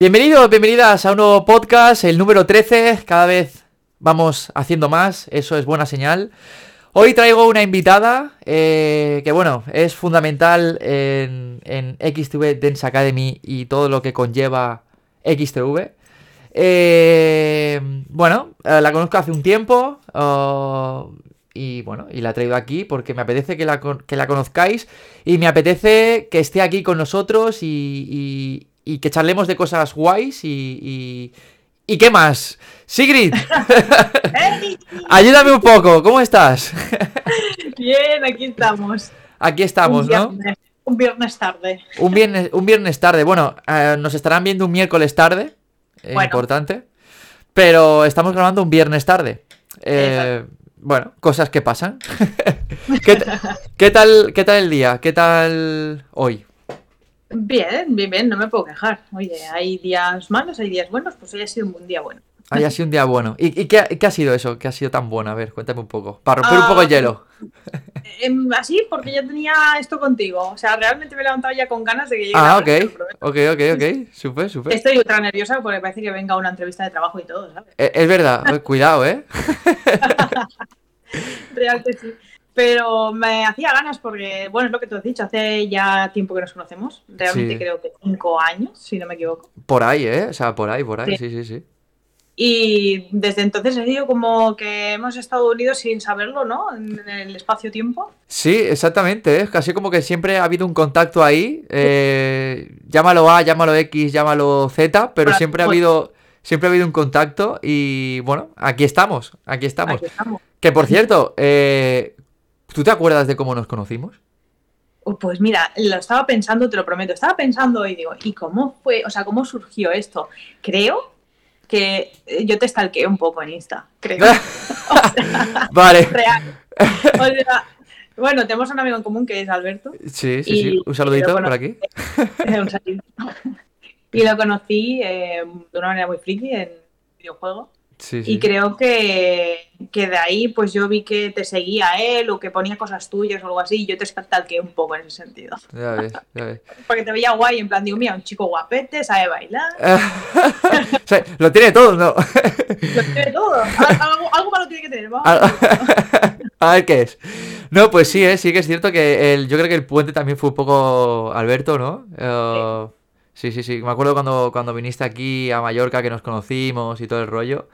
Bienvenidos, bienvenidas a un nuevo podcast, el número 13. Cada vez vamos haciendo más, eso es buena señal. Hoy traigo una invitada eh, que, bueno, es fundamental en, en XTV Dance Academy y todo lo que conlleva XTV. Eh, bueno, eh, la conozco hace un tiempo oh, y bueno, y la he traído aquí porque me apetece que la, que la conozcáis y me apetece que esté aquí con nosotros y, y- y que charlemos de cosas guays y... y- ¿Y qué más? Sigrid, ayúdame un poco, ¿cómo estás? Bien, aquí estamos. Aquí estamos, ¿no? Un viernes tarde. Un viernes, un viernes tarde. Bueno, eh, nos estarán viendo un miércoles tarde. eh, Bueno. Importante. Pero estamos grabando un viernes tarde. Eh, bueno, cosas que pasan. ¿Qué, tal, ¿Qué tal el día? ¿Qué tal hoy? Bien, bien, bien, no me puedo quejar. Oye, hay días malos, hay días buenos, pues hoy ha sido un buen día bueno. Haya sido un día bueno. ¿Y, y qué, qué ha sido eso? ¿Qué ha sido tan bueno? A ver, cuéntame un poco. Para romper un poco el Ah, hielo. Em, así, porque ya tenía esto contigo. O sea, realmente me he levantado ya con ganas de que llegue Ah, ok. Ok, ok, ok. Súper, súper. Estoy ultra nerviosa porque parece que venga una entrevista de trabajo y todo, ¿sabes? Eh, Es verdad, cuidado, ¿eh? Real que sí. Pero me hacía ganas porque, bueno, es lo que tú has dicho, hace ya tiempo que nos conocemos. Realmente Sí. creo que cinco años, si no me equivoco. Por ahí, ¿eh? O sea, por ahí, por ahí. Sí. Sí, sí, sí. Y desde entonces ha sido como que hemos estado unidos sin saberlo, ¿no? En el espacio-tiempo. Sí, exactamente, es casi como que siempre ha habido un contacto ahí, eh, llámalo A, llámalo X, llámalo Z, pero siempre ha pues- habido, siempre ha habido un contacto y bueno, aquí estamos, aquí estamos. Aquí estamos. Que por cierto, eh, ¿tú te acuerdas de cómo nos conocimos? Oh, Pues mira, lo estaba pensando, te lo prometo. Estaba pensando y digo, ¿y cómo fue? O sea, ¿cómo surgió esto? Creo que eh, yo te stalkeé un poco en Insta. Creo. Vale, Real. O sea, bueno, tenemos un amigo en común que es Alberto. sí, sí, Y- sí, un saludito por aquí. Un saludo. y lo conocí eh, de una manera muy friki en videojuego. Sí, Y creo que, que de ahí pues yo vi que te seguía él o que ponía cosas tuyas o algo así y yo te stalkeé un poco en ese sentido. Ya ves, ya ves. Porque te veía guay, en plan, digo, mira, un chico guapete, sabe bailar, O sea, lo tiene todo, ¿no? lo tiene todo. Al- Algo, algo malo tiene que tener, vamos. A ver qué es. No, pues sí, ¿eh? sí que es cierto que el, yo creo que el puente también fue un poco Alberto, ¿no? Eh, sí, sí, sí. Me acuerdo cuando, cuando viniste aquí a Mallorca que nos conocimos y todo el rollo.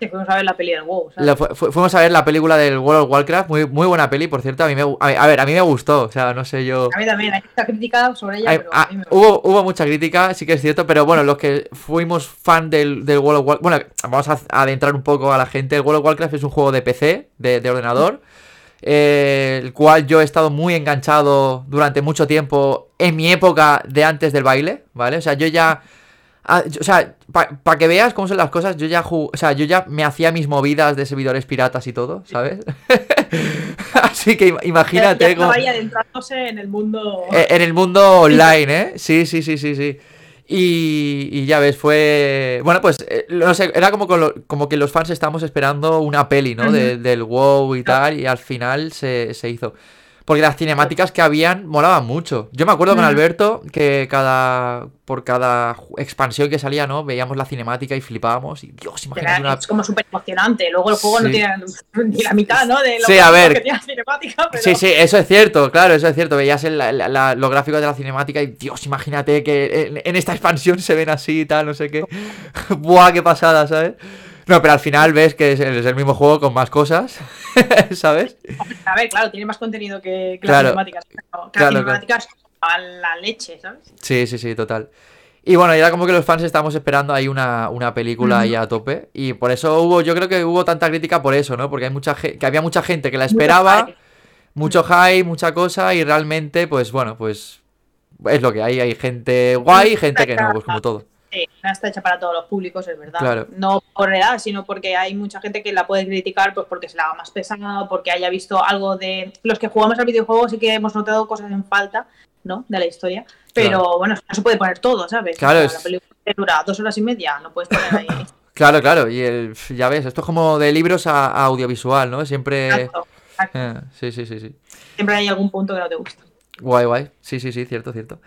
Que fuimos a ver la peli del WoW, ¿sabes? La fu- fu- fuimos a ver la película del World of Warcraft, muy, muy buena peli, por cierto. A mí me, a, a ver, a mí me gustó, o sea, no sé yo. A mí también, hay mucha crítica sobre ella, Hay- pero ah, a mí me hubo, hubo mucha crítica, sí que es cierto, pero bueno, los que fuimos fan del, del World of Warcraft, bueno, vamos a a adentrar un poco a la gente. El World of Warcraft es un juego de PC, de, de ordenador, eh, el cual yo he estado muy enganchado durante mucho tiempo en mi época de antes del baile, ¿vale? O sea, yo ya... ah, yo- o sea, para que veas cómo son las cosas, yo ya o sea, yo ya me hacía mis movidas de servidores piratas y todo, ¿sabes? Así que im- Ya- imagínate ya ahí adentrándose en el mundo. Eh, En el mundo online, ¿eh? Sí, sí, sí, sí, sí. Y, y ya ves, fue... Bueno, pues, eh, no sé, era como, lo- como que los fans estábamos esperando una peli, ¿no? De- del WoW y tal, y al final se, se hizo. Porque las cinemáticas que habían molaban mucho. Yo me acuerdo con Ujú. Alberto que cada por cada expansión que salía, ¿no? Veíamos la cinemática y flipábamos. Y Dios, imagínate una... Es como súper emocionante. Luego el juego no tiene ni la mitad, ¿no? De lo Sí, a ver. que tiene la cinemática, pero... Sí, sí, eso es cierto, claro, eso es cierto. Veías el- la- la- los gráficos de la cinemática y, Dios, imagínate que en, en esta expansión se ven así y tal, no sé qué. Buah, qué pasada, ¿sabes? No, pero al final ves que es, es el mismo juego con más cosas, ¿sabes? A ver, claro, tiene más contenido que, que Claro. las cinemáticas. que Claro, las cinemáticas a la leche, ¿sabes? Sí, sí, sí, total. Y bueno, era como que los fans estábamos esperando ahí una, una película ahí a tope. Y por eso hubo, yo creo que hubo tanta crítica por eso, ¿no? Porque hay mucha que había mucha gente que la esperaba, mucho hype, mucha cosa, y realmente, pues bueno, pues es lo que hay. Hay gente guay y gente que no, pues como todo. Sí, no está hecha para todos los públicos, es verdad. Claro. No por edad, sino porque hay mucha gente que la puede criticar pues porque se la haga más pesada, porque haya visto algo de... Los que jugamos al videojuego sí que hemos notado cosas en falta, ¿no? De la historia. Pero Claro. bueno, no se puede poner todo, ¿sabes? Claro, O sea, es- La película dura dos horas y media, no puedes poner ahí... Claro, claro, y el, ya ves, esto es como de libros a, a audiovisual, ¿no? Siempre... Exacto, exacto. Eh, sí, sí, sí, sí. Siempre hay algún punto que no te gusta. Guay, guay. Sí, sí, sí, cierto, cierto.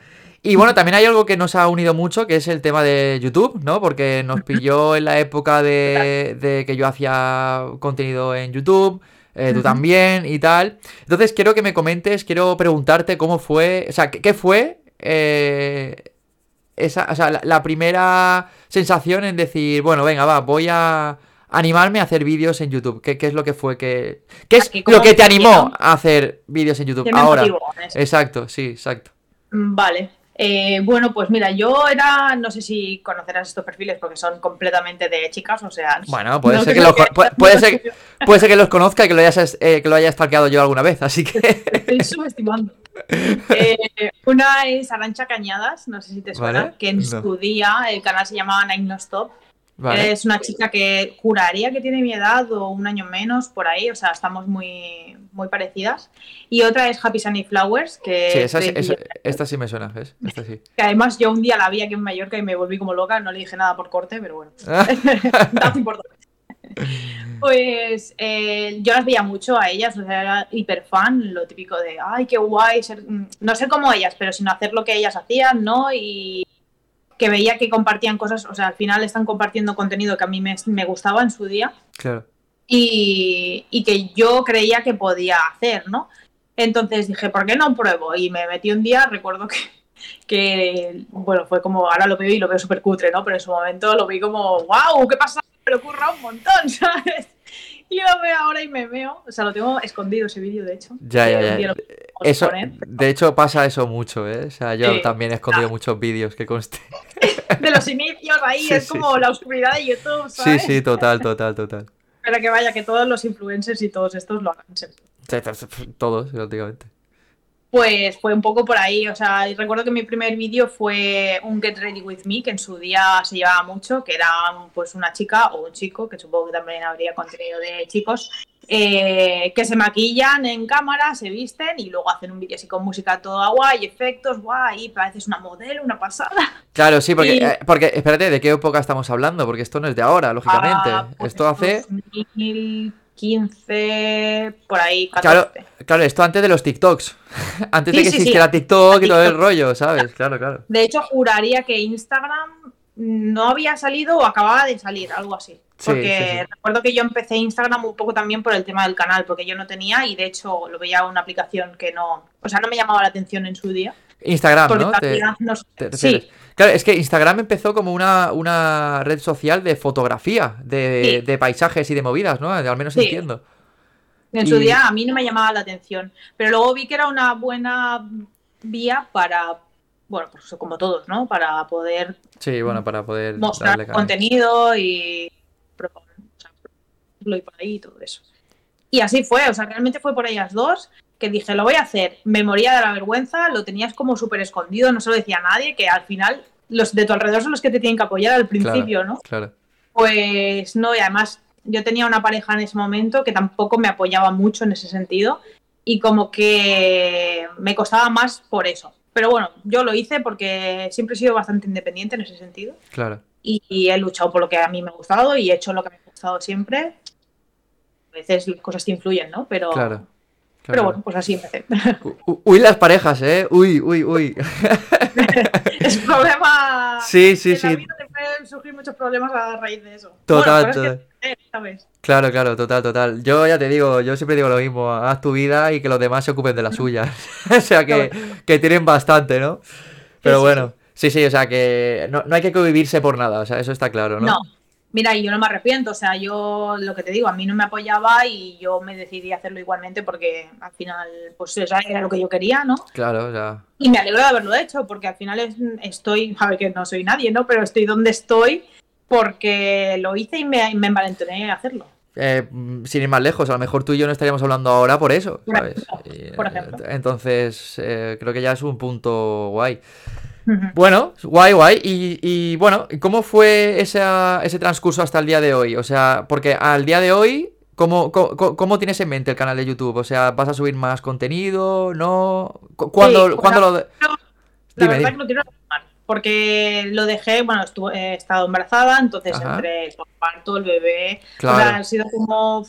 Y bueno, también hay algo que nos ha unido mucho, que es el tema de YouTube, ¿no? Porque nos pilló en la época de, de que yo hacía contenido en YouTube, eh, tú también y tal. Entonces quiero que me comentes, quiero preguntarte cómo fue, o sea, qué, qué fue eh, esa, o sea, la, la primera sensación en decir, bueno, venga, va, voy a animarme a hacer vídeos en YouTube. ¿Qué, qué es lo que fue que... ¿Qué es Aquí, ¿cómo lo que te animó a hacer vídeos en YouTube ¿Qué me ahora? motivó? Exacto, sí, exacto. Vale. Eh, bueno, pues mira, yo era, no sé si conocerás estos perfiles porque son completamente de chicas, o sea... Bueno, puede no ser que los, puede, puede ser, puede ser que los conozca y que lo hayas, eh, que lo haya stalkeado yo alguna vez, así que... estoy subestimando. Eh, una es Arancha Cañadas, no sé si te suena, Vale, que en no. su día el canal se llamaba Nine No Stop. Vale. Es una chica que juraría que tiene mi edad o un año menos por ahí, o sea, estamos muy, muy parecidas. Y otra es Happy Sunny Flowers, que, Sí, esa, esa- esta sí me suena, ¿ves? Esta sí. que además yo un día la vi aquí en Mallorca y me volví como loca, no le dije nada por corte, pero bueno. dato importante. Pues eh, yo las veía mucho a ellas, o sea, era hiper fan, lo típico de, ay, qué guay, ser- mm, no ser como ellas, pero sino hacer lo que ellas hacían, ¿no? Y que veía que compartían cosas, o sea, al final están compartiendo contenido que a mí me, me gustaba en su día Claro. y, y que yo creía que podía hacer, ¿no? Entonces dije, ¿por qué no pruebo? Y me metí un día, recuerdo que, que bueno, fue como, ahora lo veo y lo veo súper cutre, ¿no? Pero en su momento lo vi como, wow, ¿qué pasa? Me lo ocurra un montón, ¿sabes? Y lo veo ahora y me veo, o sea, lo tengo escondido ese vídeo, de hecho. Ya, ya, ya. podemos Eso, poner. de hecho, pasa eso mucho, ¿eh? O sea, yo Sí. también he escondido muchos vídeos que conste. De los inicios ahí, Sí, es como sí. la oscuridad de YouTube, Sí, ¿sabes? sí, total, total, total. Pero que vaya, que todos los influencers y todos estos lo hagan. Todos, prácticamente. Pues fue un poco por ahí, o sea, recuerdo que mi primer vídeo fue un Get Ready With Me, que en su día se llevaba mucho, que era pues una chica o un chico, que supongo que también habría contenido de chicos, eh, que se maquillan en cámara, se visten y luego hacen un vídeo así con música toda guay, efectos guay, y pareces una modelo, una pasada. Claro, sí, porque, Y- eh, porque, espérate, ¿de qué época estamos hablando? Porque esto no es de ahora, lógicamente. Ah, pues esto hace. 2015, por ahí, 14. Claro, claro, esto antes de los TikToks. antes de que sí, sí. existiera TikTok y todo el TikTok. rollo, ¿sabes? Claro, claro. De hecho, juraría que Instagram no había salido o acababa de salir, algo así. Sí, Porque recuerdo que yo empecé Instagram un poco también por el tema del canal, porque yo no tenía y de hecho lo veía una aplicación que no, o sea, no me llamaba la atención en su día. Instagram, ¿no? Te- también no sé- te sí. Claro, es que Instagram empezó como una, una red social de fotografía, de, Sí. de paisajes y de movidas, ¿no? Al menos Sí. entiendo. en su día a mí no me llamaba la atención, pero luego vi que era una buena vía para, bueno, pues como todos, ¿no? Para poder Sí, bueno, para poder mostrar darle contenido y y por ahí y todo eso. Y así fue, o sea, realmente fue por ellas dos que dije, lo voy a hacer. Me moría de la vergüenza, lo tenías como súper escondido, no se lo decía a nadie, que al final los de tu alrededor son los que te tienen que apoyar al principio, ¿no? Claro. Pues no, y además yo tenía una pareja en ese momento que tampoco me apoyaba mucho en ese sentido y como que me costaba más por eso. Pero bueno, yo lo hice porque siempre he sido bastante independiente en ese sentido Claro. y, y he luchado por lo que a mí me ha gustado y he hecho lo que me ha gustado siempre. A veces las cosas te influyen, ¿no? Pero, Claro. Pero bueno, pues así empecé. Uy, las parejas, ¿eh? Uy, uy, uy. es un problema. Sí, sí, en la sí. vida te pueden surgir muchos problemas a raíz de eso. Total, bueno, total. que- ¿sabes? Claro, claro, total, total. Yo ya te digo, yo siempre digo lo mismo, haz tu vida y que los demás se ocupen de la suya. o sea que, que tienen bastante, ¿no? Pero sí, bueno, sí, sí, o sea que no, no hay que convivirse por nada, o sea, eso está claro, ¿no? No. Mira, y yo no me arrepiento, o sea, yo lo que te digo, a mí no me apoyaba y yo me decidí hacerlo igualmente porque al final, pues eso era lo que yo quería, ¿no? Claro, sea, Y me alegro de haberlo hecho porque al final es- estoy, a ver que no soy nadie, ¿no? Pero estoy donde estoy porque lo hice y me, me envalentoné a hacerlo. eh, sin ir más lejos, a lo mejor tú y yo no estaríamos hablando ahora por eso, Por ¿sabes? ejemplo, Y, por eh, ejemplo. Entonces, eh, creo que ya es un punto guay. Bueno, guay, guay. Y, y, bueno, ¿cómo fue esa- ese transcurso hasta el día de hoy? O sea, porque al día de hoy, ¿cómo, cómo, cómo tienes en mente el canal de YouTube? O sea, ¿vas a subir más contenido? ¿No? ¿Cu- ¿Cuándo, pues cuándo lo.? de- La Dime, verdad dime. que no quiero porque lo dejé, bueno, estuve, he estado embarazada, entonces Ajá. entre el parto, el bebé, o Claro. sea, ha sido como...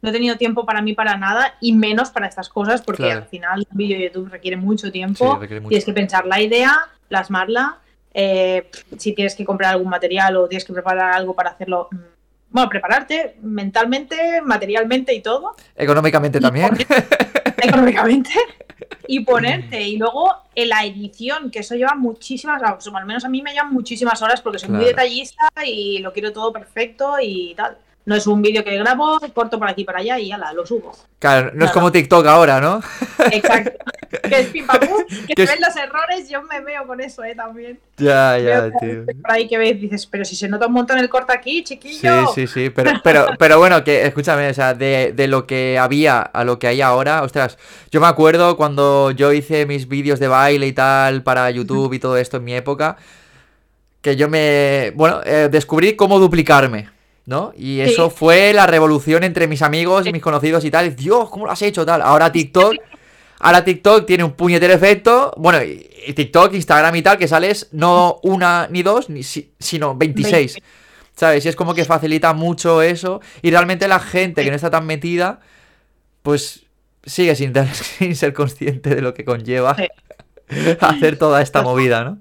no he tenido tiempo para mí para nada y menos para estas cosas porque Claro. al final un vídeo de YouTube requiere mucho Sí, tiempo, requiere mucho. tienes que pensar la idea, plasmarla, eh, si tienes que comprar algún material o tienes que preparar algo para hacerlo, mm, bueno, prepararte mentalmente, materialmente y todo, Económicamente también. económicamente, y ponerte. Y luego en la edición, que eso lleva muchísimas, o al menos a mí me llevan muchísimas horas porque soy muy detallista y lo quiero todo perfecto y tal. No es un vídeo que grabo, corto por aquí y para allá y ala, lo subo. Claro, no es como TikTok ahora, ¿no? Exacto. que es pim pam pum, que Que se es- los errores, yo me veo con eso, eh, también. Ya, ya, tío. Por ahí que ves, dices, pero si se nota un montón el corte aquí, Sí, chiquillo. sí, sí, pero, pero, pero bueno, que escúchame, o sea, de, de lo que había a lo que hay ahora, ostras, yo me acuerdo cuando yo hice mis vídeos de baile y tal para YouTube y todo esto en mi época, que yo me, bueno, eh, descubrí cómo duplicarme, ¿no? Y eso Sí. fue la revolución entre mis amigos y mis conocidos y tal, Dios, ¿cómo lo has hecho tal? Ahora TikTok, ahora TikTok tiene un puñetero efecto, bueno, y, TikTok, Instagram y tal, que sales no una ni dos, ni, si- sino 26. ¿Sabes? Y es como que facilita mucho eso. Y realmente la gente que no está tan metida, pues sigue sin, dar- sin ser consciente de lo que conlleva Sí. hacer toda esta movida, ¿no?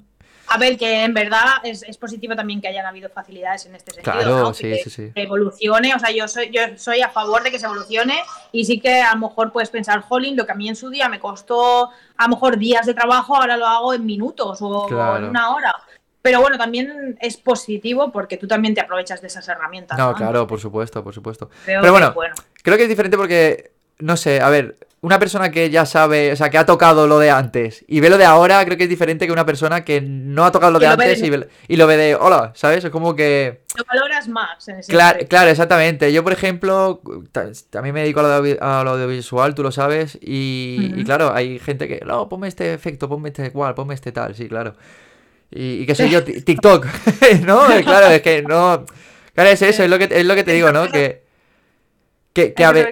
A ver, que en verdad es, es positivo también que hayan habido facilidades en este sentido. Claro, ¿no? sí, que, sí, sí. que evolucione, o sea, yo soy, yo soy a favor de que se evolucione y sí que a lo mejor puedes pensar, jolín, lo que a mí en su día me costó a lo mejor días de trabajo, ahora lo hago en minutos o Claro. en una hora. Pero bueno, también es positivo porque tú también te aprovechas de esas herramientas. No, claro, por supuesto, por supuesto. Creo Pero bueno, Creo que es diferente porque, no sé, a ver, una persona que ya sabe, o sea, que ha tocado lo de antes y ve lo de ahora, creo que es diferente que una persona que no ha tocado lo Que de lo antes de- y, ve- y lo ve de, hola, ¿sabes? Es como que... lo valoras más en ese Claro, claro, exactamente. Yo, por ejemplo, ta- también me dedico a lo, audio- a lo audiovisual, tú lo sabes, y, claro, hay gente que, no, ponme este efecto, ponme este igual, ponme este tal, sí, claro. Y, y qué sé yo, ti- TikTok, ¿no? Claro, es que no... Claro, es eso, es lo que, es lo que te digo, ¿no? Que, que, que a Hay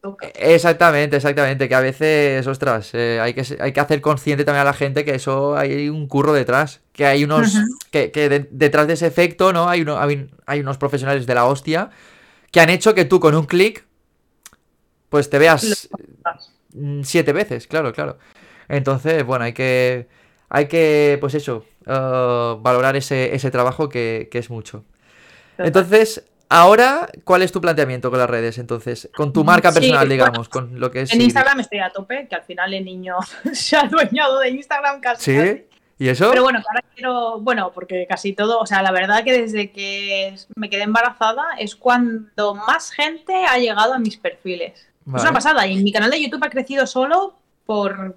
toca. Exactamente, exactamente, que a veces, ostras, eh, hay, que, hay que hacer consciente también a la gente que eso hay un curro detrás, que hay unos, que, que de- detrás de ese efecto, ¿no? Hay, uno, hay, hay unos profesionales de la hostia que han hecho que tú con un clic, pues te veas mm, siete veces, claro, claro. Entonces, bueno, hay que, hay que, pues eso, eh, valorar ese, ese trabajo que, que es mucho. Entonces, ahora, ¿cuál es tu planteamiento con las redes? Entonces, con tu marca Sí, personal, bueno, digamos, con lo que es En Sigrid. Instagram estoy a tope, que al final el niño se ha adueñado de Instagram casi. casi. ¿Sí? ¿Y eso? Pero bueno, ahora quiero, bueno, porque casi todo, o sea, la verdad que desde que me quedé embarazada es cuando más gente ha llegado a mis perfiles. Es Vale. una pasada. Y mi canal de YouTube ha crecido solo por,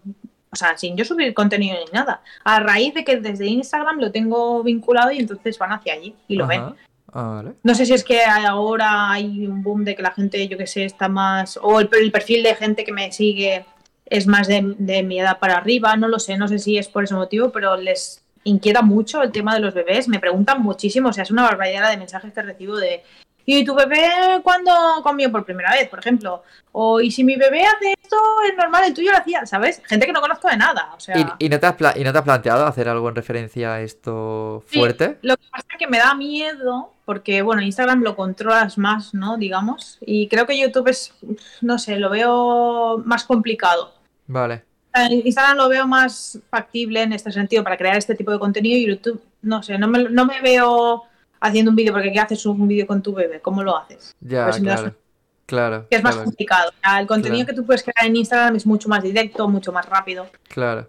o sea, sin yo subir contenido ni nada. A raíz de que desde Instagram lo tengo vinculado y entonces van hacia allí y lo ven. Ajá. Vale. No sé si es que ahora hay un boom de que la gente, yo que sé, está más. O el, el perfil de gente que me sigue es más de, de mi edad para arriba, no lo sé, no sé si es por ese motivo, pero les inquieta mucho el tema de los bebés. Me preguntan muchísimo, o sea, es una barbaridad de mensajes que recibo de. ¿Y tu bebé cuándo comió por primera vez, por ejemplo? O ¿y si mi bebé hace esto, es normal, el tuyo lo hacía? ¿Sabes? Gente que no conozco de nada, o sea. ¿Y, y no te has ¿Y no te has planteado hacer algo en referencia a esto Sí, fuerte? Lo que pasa es que me da miedo porque, bueno, Instagram lo controlas más, ¿no? Digamos. Y creo que YouTube es, no sé, lo veo más complicado. Vale. Eh, Instagram lo veo más factible en este sentido para crear este tipo de contenido y YouTube, no sé, no me, no me veo haciendo un vídeo porque ¿qué haces un vídeo con tu bebé? ¿Cómo lo haces? Ya, Pues claro. Claro, Que es más claro, complicado. El contenido Claro. que tú puedes crear en Instagram es mucho más directo, mucho más rápido. claro.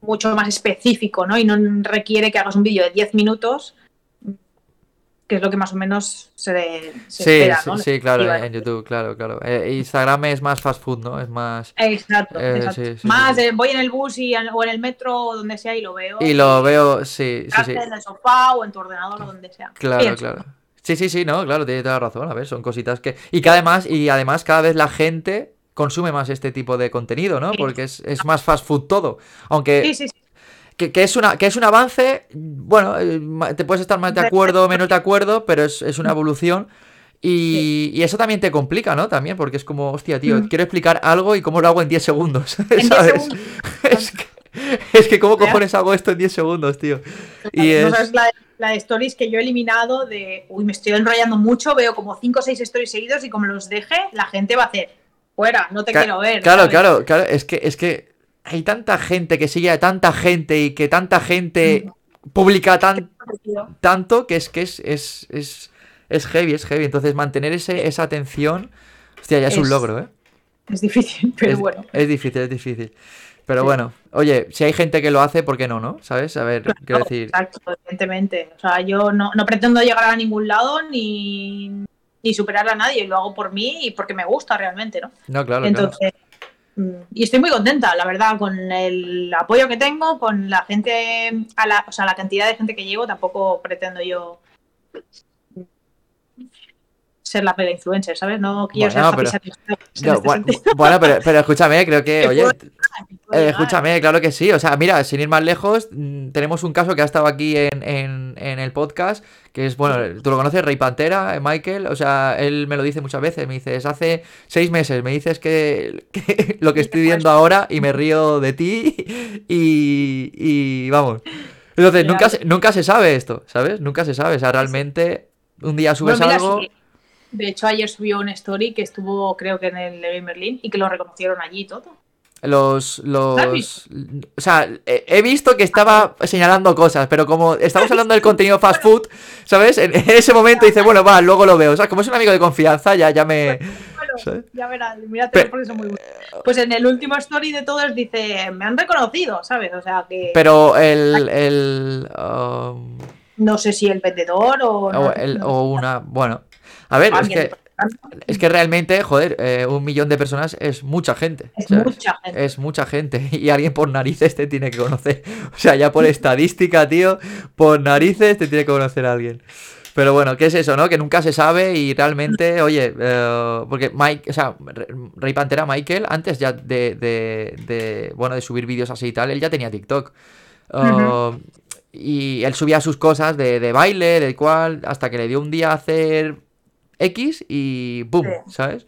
mucho más específico, ¿no? Y no requiere que hagas un vídeo de 10 minutos, que es lo que más o menos se, se Sí, espera, sí, ¿no? sí, claro, en. YouTube, claro, claro. Eh, Instagram es más fast food, ¿no? Es más... Exacto, Eh, exacto. sí, más voy en el bus y, o en el metro o donde sea y lo veo. Y lo veo, sí, sí, sí. En el sofá o en tu ordenador o donde sea. Claro, claro. Sí, sí, sí, no, claro, tiene toda la razón. A ver, son cositas que. Y que además, y además cada vez la gente consume más este tipo de contenido, ¿no? Porque es, es más fast food todo. Aunque Sí, sí, sí. Que, que es una, que es un avance, bueno, eh, te puedes estar más de acuerdo o menos de acuerdo, pero es, es una evolución. Y, y eso también te complica, ¿no? También, porque es como, hostia, tío, Mm. quiero explicar algo y cómo lo hago en 10 segundos. En 10 ¿sabes? segundos. Es que, es que, ¿cómo cojones hago esto en 10 segundos, tío? Y no es. sabes la, la de stories que yo he eliminado de, uy, me estoy enrollando mucho, veo como 5 o 6 stories seguidos y como los deje, la gente va a hacer, fuera, no te quiero ver. Claro, claro, claro, es que, es que hay tanta gente que sigue a tanta gente y que tanta gente publica tan, tanto que es que es, es, es, es heavy, es heavy. Entonces mantener ese, esa atención, hostia, ya es, un logro, ¿eh? Es difícil, pero bueno. Es difícil, es difícil. Pero bueno, oye, si hay gente que lo hace, ¿por qué no, no? ¿Sabes? A ver, quiero decir. Exacto, evidentemente. O sea, yo no, no pretendo llegar a ningún lado ni, ni, superar a nadie. Lo hago por mí y porque me gusta realmente, ¿no? No, claro. Entonces, y estoy muy contenta, la verdad, con el apoyo que tengo, con la gente, a la, o sea, la cantidad de gente que llevo, tampoco pretendo yo ser la pela influencer, ¿sabes? No quiero bueno, ser pero, bueno, bueno, pero, pero, escúchame, creo que, oye, eh, escúchame, claro que sí. O sea, mira, sin ir más lejos, mm, tenemos un caso que ha estado aquí en, en, en el podcast, que es, bueno, tú lo conoces, Rey Pantera, eh, Michael. O sea, él me lo dice muchas veces. Me dices, hace seis meses, me dices que, que lo que estoy viendo ahora y me río de ti y, y vamos. Entonces, nunca, se, nunca se sabe esto, ¿sabes? Nunca se sabe. O sea, realmente un día subes algo. De hecho, ayer subió una story que estuvo, creo que en el Game Berlin y que lo reconocieron allí y todo. Los, los, o sea, he visto que estaba señalando cosas, pero como estamos hablando del contenido fast food, ¿sabes? En, ese momento dice, bueno, va, luego lo veo. O sea, como es un amigo de confianza, ya, ya me. Bueno, ya verás, mírate porque son muy buenos. Pues en el último story de todos dice, me han reconocido, ¿sabes? O sea que. Pero el. el um, No sé si el vendedor o. O, o una. Bueno. A ver, es que, es que realmente, joder, eh, un millón de personas es mucha gente. Es mucha gente. Es mucha gente. Y alguien por narices te tiene que conocer. O sea, ya por estadística, tío, por narices te tiene que conocer a alguien. Pero bueno, ¿qué es eso, no? Que nunca se sabe y realmente, oye, eh, porque Mike, o sea, Rey Pantera Michael, antes ya de, de, de bueno, de subir vídeos así y tal, él ya tenía TikTok. Uh, y él subía sus cosas de, de baile, de cual, hasta que le dio un día a hacer X y ¡boom! ¿Sabes?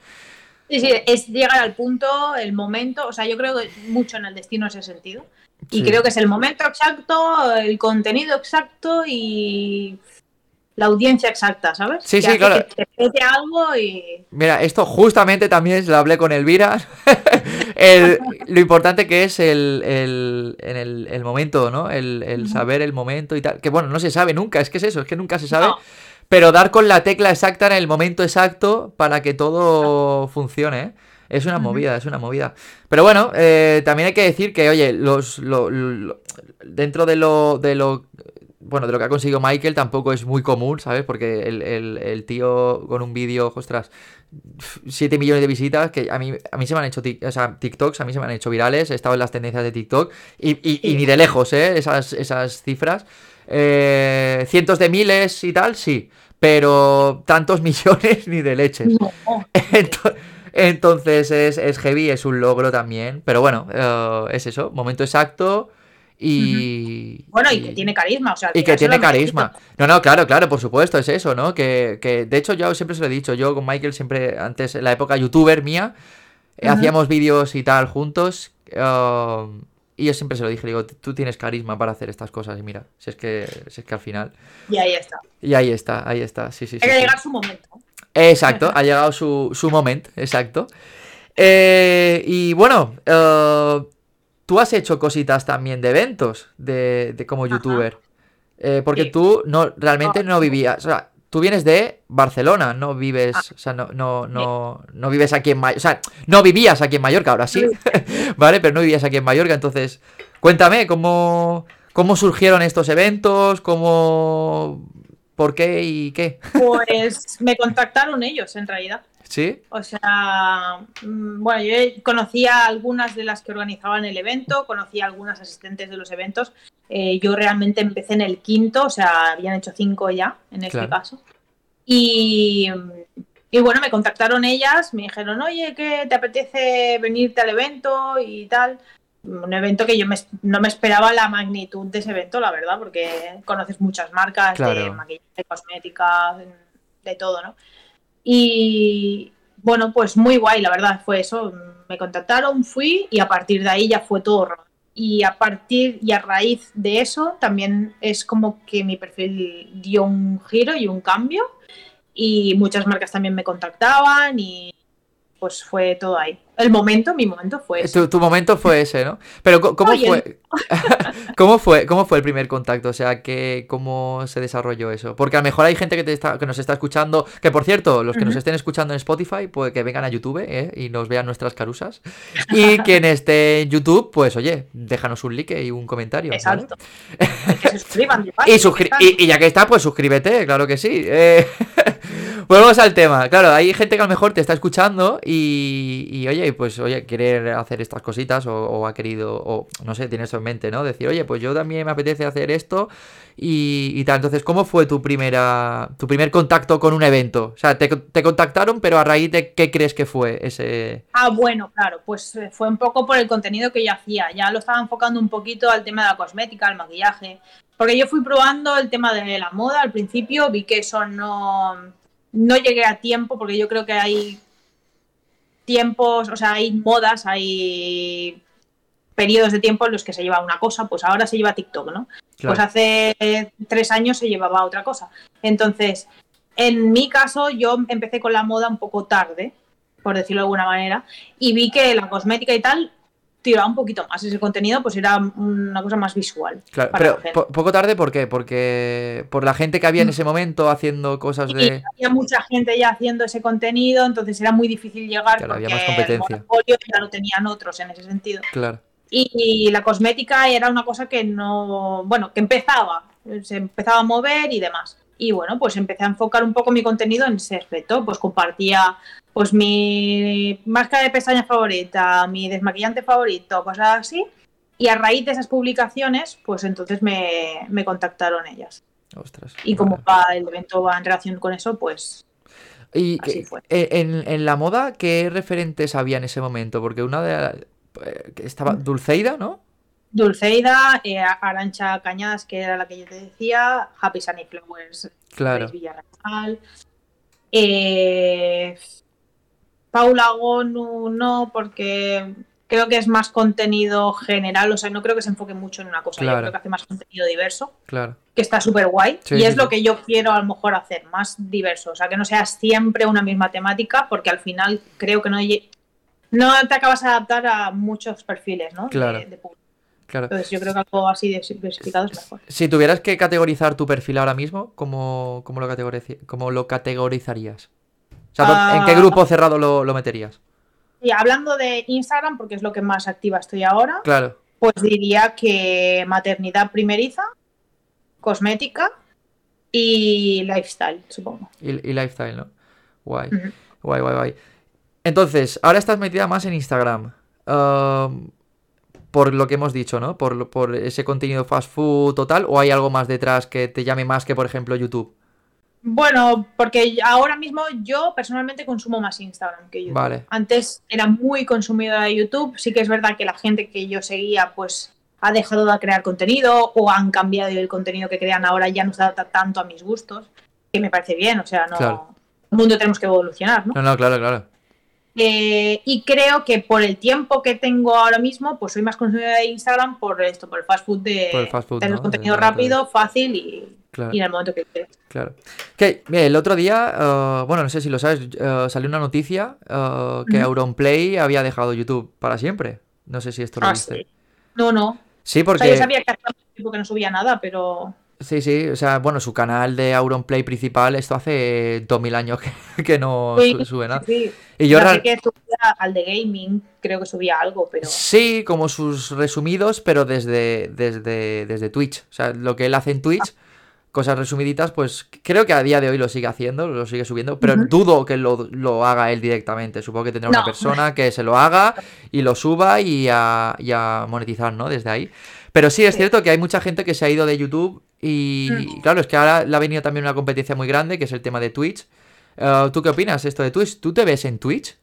Sí, sí, es llegar al punto, el momento, o sea, yo creo que mucho en el destino ese sentido. Y sí. creo que es el momento exacto, el contenido exacto y la audiencia exacta, ¿sabes? Sí, que sí, claro. Que te algo y... Mira, esto justamente también lo hablé con Elvira. el, lo importante que es el, el, el, momento, ¿no? El, el, saber el momento y tal. Que bueno, no se sabe nunca, es que es eso, es que nunca se sabe. No pero dar con la tecla exacta en el momento exacto para que todo funcione. ¿eh? Es una movida, es una movida. Pero bueno, eh, también hay que decir que, oye, los, lo, lo, dentro de lo, de lo bueno, de lo que ha conseguido Michael tampoco es muy común, ¿sabes? Porque el, el, el tío con un vídeo, ostras, 7 millones de visitas, que a mí, a mí se me han hecho, o sea, TikToks, a mí se me han hecho virales, he estado en las tendencias de TikTok, y, y, y ni de lejos, ¿eh? Esas, esas cifras. Eh, cientos de miles y tal, sí, pero tantos millones ni de leches. No. Entonces es, es, heavy, es un logro también, pero bueno, uh, es eso, momento exacto. Y. Bueno, y, y, que tiene carisma, o sea. Y que tiene carisma. No, no, claro, claro, por supuesto, es eso, ¿no? Que, que de hecho yo siempre se lo he dicho, yo con Michael siempre, antes, en la época youtuber mía, uh -huh. hacíamos vídeos y tal juntos. Uh, y yo siempre se lo dije, digo, tú tienes carisma para hacer estas cosas. Y mira, si es que, si es que al final. Y ahí está. Y ahí está, ahí está. Sí, sí, Hay sí, que llegar sí. su momento. Exacto, ha llegado su, su momento, exacto. Eh, y bueno, uh, tú has hecho cositas también de eventos de, de como youtuber. Eh, porque sí. tú no realmente no vivías. O sea, tú vienes de Barcelona, no vives, ah. o sea, no, no, no, no vives aquí en Mallorca, o sea, no vivías aquí en Mallorca, ahora sí, ¿vale? Pero no vivías aquí en Mallorca, entonces, cuéntame, ¿cómo, cómo surgieron estos eventos? ¿Cómo, por qué y qué? Pues me contactaron ellos, en realidad. ¿Sí? O sea, mm, bueno, yo conocía algunas de las que organizaban el evento, conocía algunas asistentes de los eventos. Eh, yo realmente empecé en el quinto, o sea, habían hecho cinco ya en este claro. caso. Y, y, bueno, me contactaron ellas, me dijeron, oye, ¿qué te apetece venirte al evento y tal? Un evento que yo me, no me esperaba la magnitud de ese evento, la verdad, porque conoces muchas marcas claro. de maquillaje, de cosmética, de todo, ¿no? Y bueno, pues muy guay, la verdad, fue eso. Me contactaron, fui y a partir de ahí ya fue todo. y a partir y a raíz de eso también es como que mi perfil dio un giro y un cambio y muchas marcas también me contactaban y pues fue todo ahí. El momento, mi momento fue ese. Tu, momento fue ese, ¿no? Pero ¿cómo fue? ¿Cómo fue? ¿Cómo fue el primer contacto? O sea, que, ¿cómo se desarrolló eso? Porque a lo mejor hay gente que, te está, que nos está escuchando, que por cierto, los que nos estén escuchando en Spotify, pues que vengan a YouTube ¿eh? y nos vean nuestras carusas. Y quien esté en YouTube, pues oye, déjanos un like y un comentario. Exacto. Que se suscriban. y, y, ya que está, pues suscríbete, claro que sí. Eh... Volvemos al tema. Claro, hay gente que a lo mejor te está escuchando y, oye, pues oye, quiere hacer estas cositas o, ha querido, o no sé, tiene eso en mente, ¿no? Decir, oye, pues yo también me apetece hacer esto y, tal. Entonces, ¿cómo fue tu primera, tu primer contacto con un evento? O sea, te, te contactaron, pero a raíz de qué crees que fue ese. Ah, bueno, claro, pues eh, fue un poco por el contenido que yo hacía. Ya lo estaba enfocando un poquito al tema de la cosmética, al maquillaje. Porque yo fui probando el tema de la moda al principio, vi que eso no no llegué a tiempo porque yo creo que hay tiempos, o sea, hay modas, hay periodos de tiempo en los que se lleva una cosa, pues ahora se lleva TikTok, ¿no? Pues hace tres años se llevaba otra cosa. Entonces, en mi caso, yo empecé con la moda un poco tarde, por decirlo de alguna manera, y vi que la cosmética y tal tiraba un poquito más ese contenido, pues era una cosa más visual. Claro, pero poco tarde, ¿por qué? Porque por la gente que había en mm. ese momento haciendo cosas de. había mucha gente ya haciendo ese contenido, entonces era muy difícil llegar claro, porque había más competencia. El ya lo tenían otros en ese sentido. Claro. Y, la cosmética era una cosa que no. Bueno, que empezaba, se empezaba a mover y demás. Y bueno, pues empecé a enfocar un poco mi contenido en ese aspecto. Pues compartía pues mi máscara de pestaña favorita, mi desmaquillante favorito, cosas así. Y a raíz de esas publicaciones, pues entonces me, contactaron ellas. Ostras, y como el evento va en relación con eso, pues y así fue. Eh, En, la moda, ¿qué referentes había en ese momento? Porque una de eh, estaba mm. Dulceida, ¿no? Dulceida, eh, Arancha Cañadas, que era la que yo te decía, Happy Sunny Flowers, claro. Villarreal, eh, Paula Gonu no, porque creo que es más contenido general, o sea, no creo que se enfoque mucho en una cosa, yo creo que hace más contenido diverso, claro. que está súper guay, y es lo que yo quiero a lo mejor hacer, más diverso, o sea, que no sea siempre una misma temática, porque al final creo que no, no te acabas de adaptar a muchos perfiles, ¿no? Claro. Claro. Entonces yo creo que algo así diversificado es mejor. Si tuvieras que categorizar tu perfil ahora mismo, ¿cómo, cómo, lo, cómo lo categorizarías? ¿En qué ah. grupo cerrado lo, meterías? Y hablando de Instagram, porque es lo que más activa estoy ahora, claro. pues diría que maternidad primeriza, cosmética y lifestyle, supongo. Y, lifestyle, ¿no? Guay. Guay, guay, guay. Entonces, ahora estás metida más en Instagram. por lo que hemos dicho, ¿no? Por, por ese contenido fast food total, o hay algo más detrás que te llame más que, por ejemplo, YouTube. Bueno, porque ahora mismo yo personalmente consumo más Instagram que YouTube. Vale. Antes era muy consumidora de YouTube. Sí que es verdad que la gente que yo seguía, pues ha dejado de crear contenido o han cambiado el contenido que crean ahora ya no se adapta tanto a mis gustos, que me parece bien. O sea, no. El mundo tenemos que evolucionar, ¿no? No, no, claro, claro. Eh, y creo que por el tiempo que tengo ahora mismo, pues soy más consumidora de Instagram por esto, por el fast food de tener contenido rápido, fácil y y en el momento que quieras. Claro. Que, el otro día, eh, bueno, no sé si lo sabes, eh, salió una noticia uh, que Auronplay había dejado YouTube para siempre. No sé si esto lo ah, viste. No, no. Sí, porque. yo sabía que hace tiempo que no subía nada, pero. Sí, sí, o sea, bueno, su canal de Auronplay principal, esto hace 2000 años que, no sube nada. Sí, Y yo que subía al de gaming, creo que subía algo, pero. Sí, como sus resumidos, pero desde, desde, desde Twitch. O sea, lo que él hace en Twitch cosas resumiditas, pues creo que a día de hoy lo sigue haciendo, lo sigue subiendo, pero dudo que lo, haga él directamente. Supongo que tendrá una persona que se lo haga y lo suba y a, monetizar, ¿no? Desde ahí. Pero sí, es cierto que hay mucha gente que se ha ido de YouTube y, mm. claro, es que ahora le ha venido también una competencia muy grande, que es el tema de Twitch. Eh, ¿Tú qué opinas esto de Twitch? ¿Tú te ves en Twitch?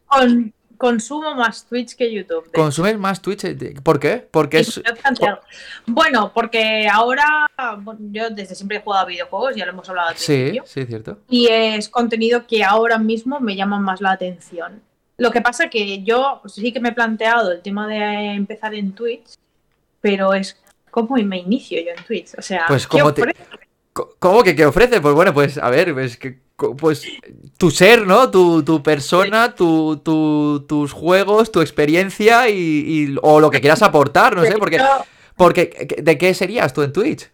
Consumo más Twitch que YouTube. ¿Consumes más Twitch? ¿Por qué? Porque es... Bueno, porque ahora yo desde siempre he jugado a videojuegos, ya lo hemos hablado al Sí, sí, cierto. Y es contenido que ahora mismo me llama más la atención. Lo que pasa que yo sí que me he planteado el tema de empezar en Twitch, pero es como me inicio yo en Twitch. O sea, Pues, ¿qué ¿cómo te- ¿Cómo que qué ofrece? Pues bueno, pues a ver, pues, que, pues tu ser, ¿no? Tu, tu persona, tu, tu- tus juegos, tu experiencia y, y- o lo que quieras aportar, no sé, porque, porque ¿de qué serías tú en Twitch?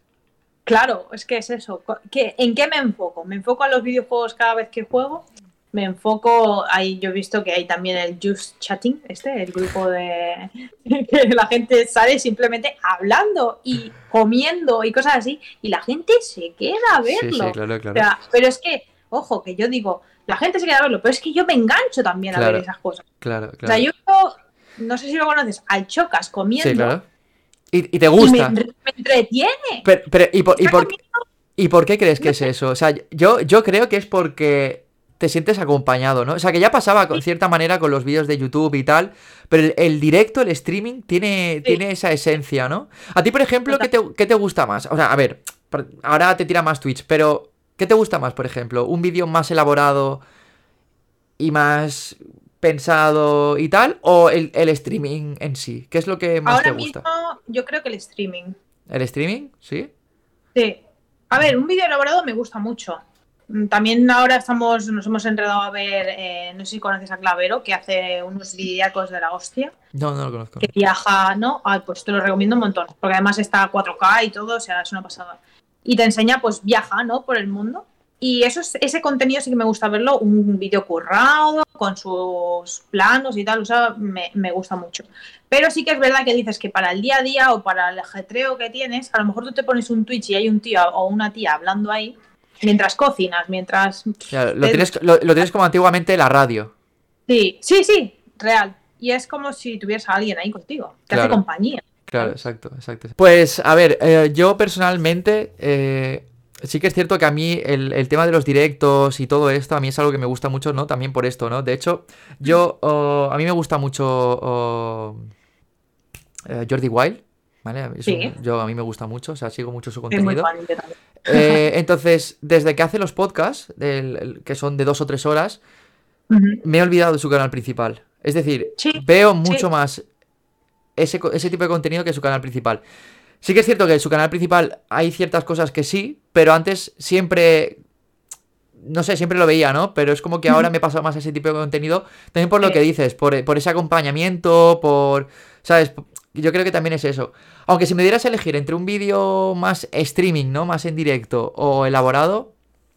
Claro, es que es eso. Co- ¿Qué- ¿En qué me enfoco? ¿Me enfoco a los videojuegos cada vez que juego? Me enfoco, ahí yo he visto que hay también el Just Chatting, este, el grupo de que la gente sale simplemente hablando y comiendo y cosas así, y la gente se queda a verlo. sí, claro, O claro. sea, pero es que, ojo, que yo digo, la gente se queda a verlo, pero es que yo me engancho también a Claro. ver esas cosas. Claro, O sea, claro. yo no sé si lo conoces, al Chocas comiendo Sí, claro. Y, y te y me, gusta. me entretiene. Pero, pero- ¿y, por, y, por, ¿Y por qué crees que es eso? O sea, yo, yo creo que es porque te sientes acompañado, ¿no? O sea, que ya pasaba con cierta manera con los vídeos de YouTube y tal, pero el, el directo, el streaming, tiene, Sí. tiene esa esencia, ¿no? A ti, por ejemplo, ¿qué te, qué te gusta más? O sea, a ver, ahora te tira más Twitch, pero ¿qué te gusta más, por ejemplo? ¿Un vídeo más elaborado y más pensado y tal? ¿O el, el streaming en sí? ¿Qué es lo que más Ahora te gusta? mismo, yo creo que el streaming. ¿El streaming? ¿Sí? Sí. A ver, un vídeo elaborado me gusta mucho. Mm, También ahora estamos, nos hemos enredado a ver, eh, no sé si conoces a Clavero, que hace unos videacos de la hostia, No, no lo conozco. que viaja, ¿no? Ah, pues te lo recomiendo un montón, porque además está a 4K y todo, o sea, es una pasada. Y te enseña, pues viaja, ¿no? Por el mundo. Y eso es- ese contenido sí que me gusta verlo, un vídeo currado, con sus planos y tal, o sea, me, me gusta mucho. Pero sí que es verdad que dices que para el día a día o para el ajetreo que tienes, a lo mejor tú te pones un Twitch y hay un tío o una tía hablando ahí, mientras cocinas, mientras... Claro, lo, tienes, lo, lo tienes como antiguamente la radio. Sí, sí, sí, real. Y es como si tuvieras a alguien ahí contigo, te hace compañía. Claro, exacto, exacto. Pues, a ver, eh, yo personalmente, eh, sí que es cierto que a mí el, el tema de los directos y todo esto, a mí es algo que me gusta mucho, ¿no? También por esto, ¿no? De hecho, yo, oh, a mí me gusta mucho oh, eh, Jordi Wild, ¿vale? Es Sí. un- yo, a mí me gusta mucho, o sea, sigo mucho su contenido. Eh, entonces, desde que hace los podcasts, del- el- que son de dos o tres horas, me he olvidado de su canal principal. Es decir, Sí, veo mucho sí. más ese, ese tipo de contenido que su canal principal. Sí que es cierto que en su canal principal hay ciertas cosas que sí, pero antes siempre... No sé, siempre lo veía, ¿no? Pero es como que ahora me pasa más a ese tipo de contenido. También por lo que dices, por, por ese acompañamiento, por... ¿Sabes? Yo creo que también es eso. Aunque si me dieras a elegir entre un vídeo más streaming, ¿no? Más en directo o elaborado,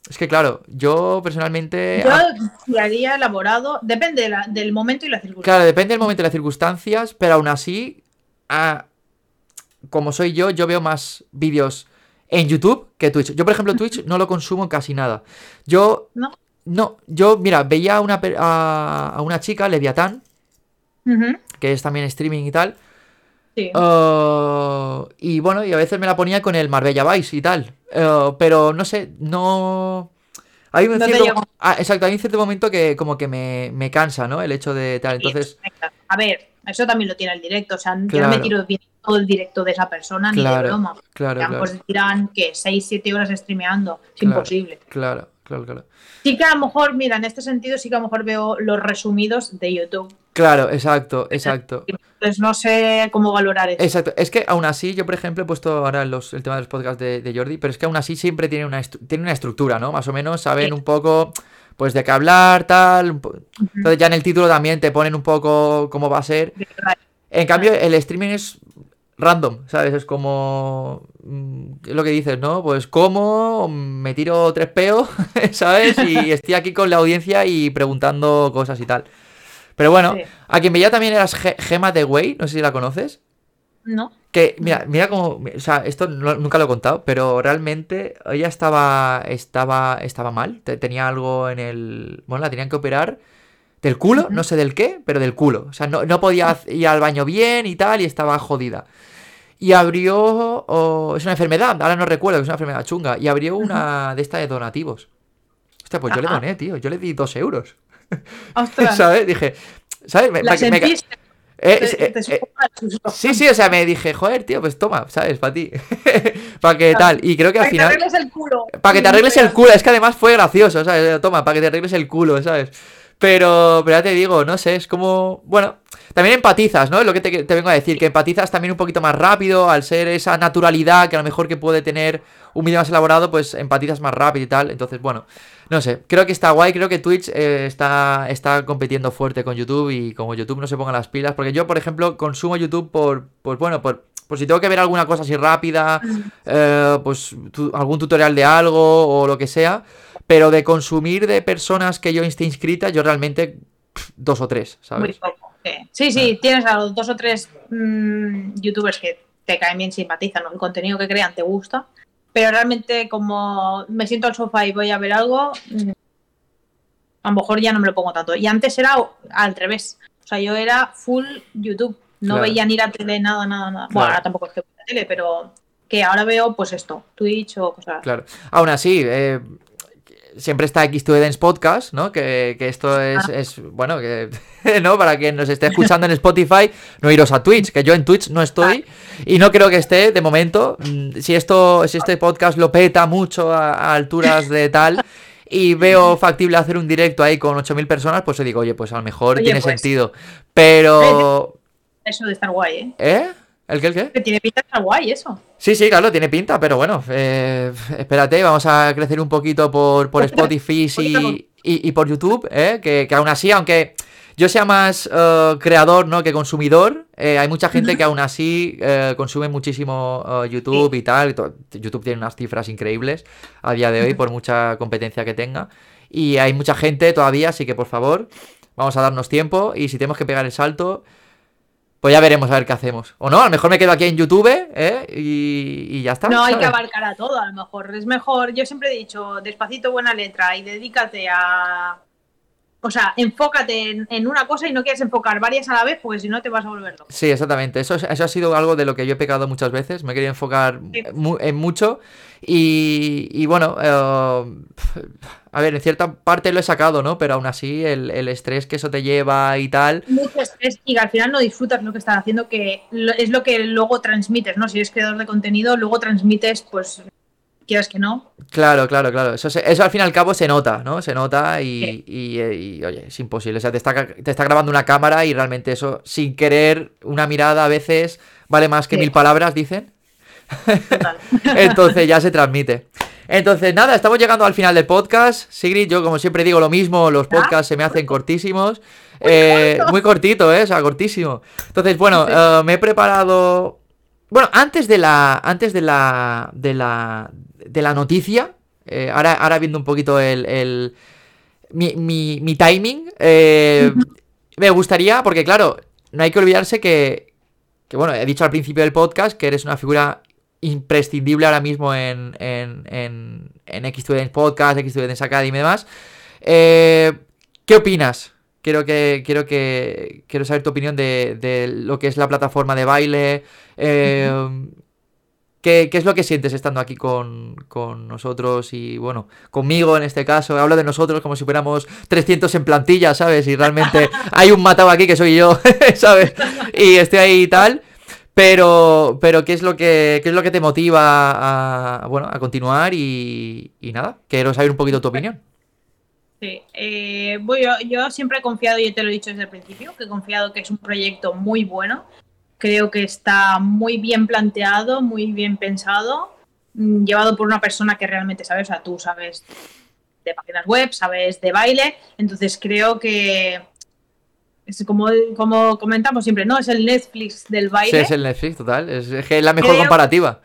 es que claro, yo personalmente... Yo ah, tiraría elaborado, depende de la- del momento y la circunstancia. Claro, depende del momento y las circunstancias, pero aún así, ah, como soy yo, yo veo más vídeos en YouTube que Twitch. Yo, por ejemplo, Twitch no lo consumo casi nada. Yo, ¿No? no, yo, mira, veía a una, a, a una chica, Leviatán, que es también streaming y tal, sí. Uh, y bueno, y a veces me la ponía con el Marbella Vice y tal. Uh, pero no sé, no. Hay un No cierto. ah, exacto, hay un cierto momento que como que me, me cansa, ¿no? El hecho de tal. Entonces, A ver, eso también lo tiene el directo. O sea, yo no Claro. me tiro bien todo el directo de esa persona ni de Claro, broma. claro, claro. Pues dirán que 6, 7 horas streameando. Es Claro. imposible. Claro, claro, claro. Sí que a lo mejor, mira, en este sentido sí que a lo mejor veo los resumidos de YouTube. Claro, exacto, exacto. Entonces no sé cómo valorar eso. Exacto, es que aún así, yo por ejemplo he puesto ahora los, el tema de los podcasts de, de Jordi, pero es que aún así siempre tiene una, tiene una estructura, ¿no? Más o menos saben Sí. un poco, pues de qué hablar, tal. Entonces ya en el título también te ponen un poco cómo va a ser. En cambio, el streaming es random, ¿sabes? Es como mm, es lo que dices, ¿no? Pues como me tiro tres peos, ¿sabes? Y estoy aquí con la audiencia y preguntando cosas y tal. Pero bueno, Sí. a quien veía también eras Ge- Gema de Way, no sé si la conoces. ¿No? Que, mira, mira cómo. O sea, esto no- nunca lo he contado, pero realmente ella estaba. Estaba. Estaba mal. te- tenía algo en el. Bueno, la tenían que operar. Del culo, no sé del qué, pero del culo. O sea, no, no podía hac- ir al baño bien y tal, y estaba jodida. Y abrió. o- es una enfermedad, ahora no recuerdo, es una enfermedad chunga. Y abrió una de estas de donativos. Hostia, pues yo le Ajá. doné, tío. Yo le di dos euros. Ostras, ¿Sabes? Dije. ¿Sabes? Me- la me- me- eh, te- eh, eh, supo. Sí, sí, o sea, me dije, joder, tío, pues toma, ¿sabes? Para ti. para que tal. Y creo que al Para que te final. arregles el culo. Para que te arregles el culo. Es que además fue gracioso, ¿sabes? Toma, para que te arregles el culo, ¿sabes? Pero, pero ya te digo, no sé, es como. Bueno, también empatizas, ¿no? Es lo que te, te, vengo a decir, que empatizas también un poquito más rápido, al ser esa naturalidad que a lo mejor que puede tener un vídeo más elaborado, pues empatizas más rápido y tal. Entonces, bueno, no sé, creo que está guay, creo que Twitch eh, está, está compitiendo fuerte con YouTube y como YouTube no se ponga las pilas, porque yo, por ejemplo, consumo YouTube por, pues bueno, por, por si tengo que ver alguna cosa así rápida, eh, pues tu, algún tutorial de algo o lo que sea, pero de consumir de personas que yo esté inscrita, yo realmente dos o tres, ¿sabes? Muy poco. Sí, sí, tienes a los dos o tres mmm, youtubers que te caen bien, simpatizan, ¿no? el contenido que crean te gusta, pero realmente como me siento al sofá y voy a ver algo, mm, a lo mejor ya no me lo pongo tanto. Y antes era al revés, o sea, yo era full YouTube, no claro. veía ni la tele, nada, nada, nada. Claro. Bueno, ahora tampoco es que la tele, pero que ahora veo pues esto, Twitch o cosas. Claro. Aún así, eh, siempre está X2 Dance Podcast, ¿no? Que, que esto es, ah. es, bueno, que, ¿no? Para quien nos esté escuchando en Spotify, no iros a Twitch, que yo en Twitch no estoy y no creo que esté de momento. mm, Si esto, si este podcast lo peta mucho a, a alturas de tal y veo factible hacer un directo ahí con 8.000 personas, pues yo digo, oye, pues a lo mejor Oye, tiene pues. sentido. Pero... Eso de estar guay, ¿eh? ¿Eh? ¿El qué, el qué? Que tiene pinta estar guay eso. Sí, sí, claro, tiene pinta, pero bueno, eh, espérate, vamos a crecer un poquito por, por Spotify y, y, y por YouTube, ¿eh? Que, que aún así, aunque yo sea más uh, creador ¿no? que consumidor, eh, hay mucha gente que aún así eh, consume muchísimo uh, YouTube y tal. YouTube tiene unas cifras increíbles a día de hoy por mucha competencia que tenga. Y hay mucha gente todavía, así que por favor, vamos a darnos tiempo y si tenemos que pegar el salto, pues ya veremos a ver qué hacemos. O no, a lo mejor me quedo aquí en YouTube, ¿eh? Y, y ya está. No hay que abarcar a todo, a lo mejor. Es mejor, yo siempre he dicho, despacito, buena letra y dedícate a. O sea, enfócate en, en una cosa y no quieres enfocar varias a la vez, porque si no te vas a volver loco. Sí, exactamente. Eso, eso ha sido algo de lo que yo he pecado muchas veces. Me quería enfocar Sí. en mucho. Y, y bueno, eh, a ver, en cierta parte lo he sacado, ¿no? Pero aún así, el, el estrés que eso te lleva y tal. Mucho estrés y al final no disfrutas lo que estás haciendo, que es lo que luego transmites, ¿no? Si eres creador de contenido, luego transmites, pues, quieras que no. Claro, claro, claro. Eso, se- eso al fin y al cabo se nota, ¿no? Se nota y, y, eh, y, oye, es imposible. O sea, te está, te está grabando una cámara y realmente eso, sin querer, una mirada a veces vale más que Sí. mil palabras, dicen. Total. Entonces ya se transmite. Entonces, nada, estamos llegando al final del podcast. Sigrid, yo como siempre digo lo mismo, los podcasts se me hacen cortísimos. Eh, muy cortito, ¿eh? O sea, cortísimo. Entonces, bueno, eh, me he preparado. Bueno, antes de la. Antes de la. de la. de la noticia. eh, ahora, ahora viendo un poquito el. el- mi, mi, mi timing. eh, me gustaría. Porque, claro, no hay que olvidarse que. Que bueno, he dicho al principio del podcast que eres una figura imprescindible ahora mismo en, en, en, en X-Students Podcast, X-Students Academy y demás. Eh, ¿Qué opinas? Quiero que, quiero que, quiero saber tu opinión de, de lo que es la plataforma de baile. eh, ¿qué, qué es lo que sientes estando aquí con, con nosotros y, bueno, conmigo en este caso? Hablo de nosotros como si fuéramos 300 en plantilla, ¿sabes? Y realmente hay un matado aquí que soy yo, ¿sabes? Y estoy ahí y tal. Pero, pero ¿qué es lo que, qué es lo que te motiva a, bueno, a continuar? Y, nada, quiero saber un poquito tu opinión. Sí, eh, bueno, yo, yo siempre he confiado, y te lo he dicho desde el principio, que he confiado que es un proyecto muy bueno. Creo que está muy bien planteado, muy bien pensado, mm, llevado por una persona que realmente sabe, o sea, tú sabes de páginas web, sabes de baile, entonces creo que es como, como comentamos siempre, ¿no? Es el Netflix del Sí, baile. es el Netflix, total. Es, es que es la mejor Creo- comparativa.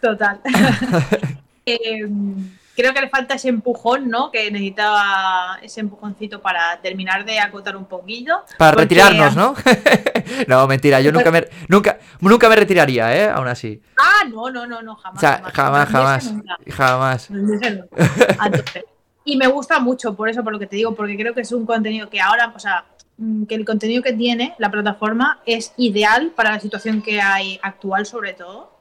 Total. Eh, creo que le falta ese empujón, ¿no? Que necesitaba ese empujoncito para terminar de acotar un poquillo. Para porque- retirarnos, ¿no? no, mentira, yo nunca me, nunca, nunca me retiraría, ¿eh? Aún así. Ah, no, no, no, no, jamás. O sea, jamás, jamás, jamás. Nunca. Entonces, y me gusta mucho, por eso, por lo que te digo, porque creo que es un contenido que ahora, o sea, que el contenido que tiene la plataforma es ideal para la situación que hay actual, sobre todo.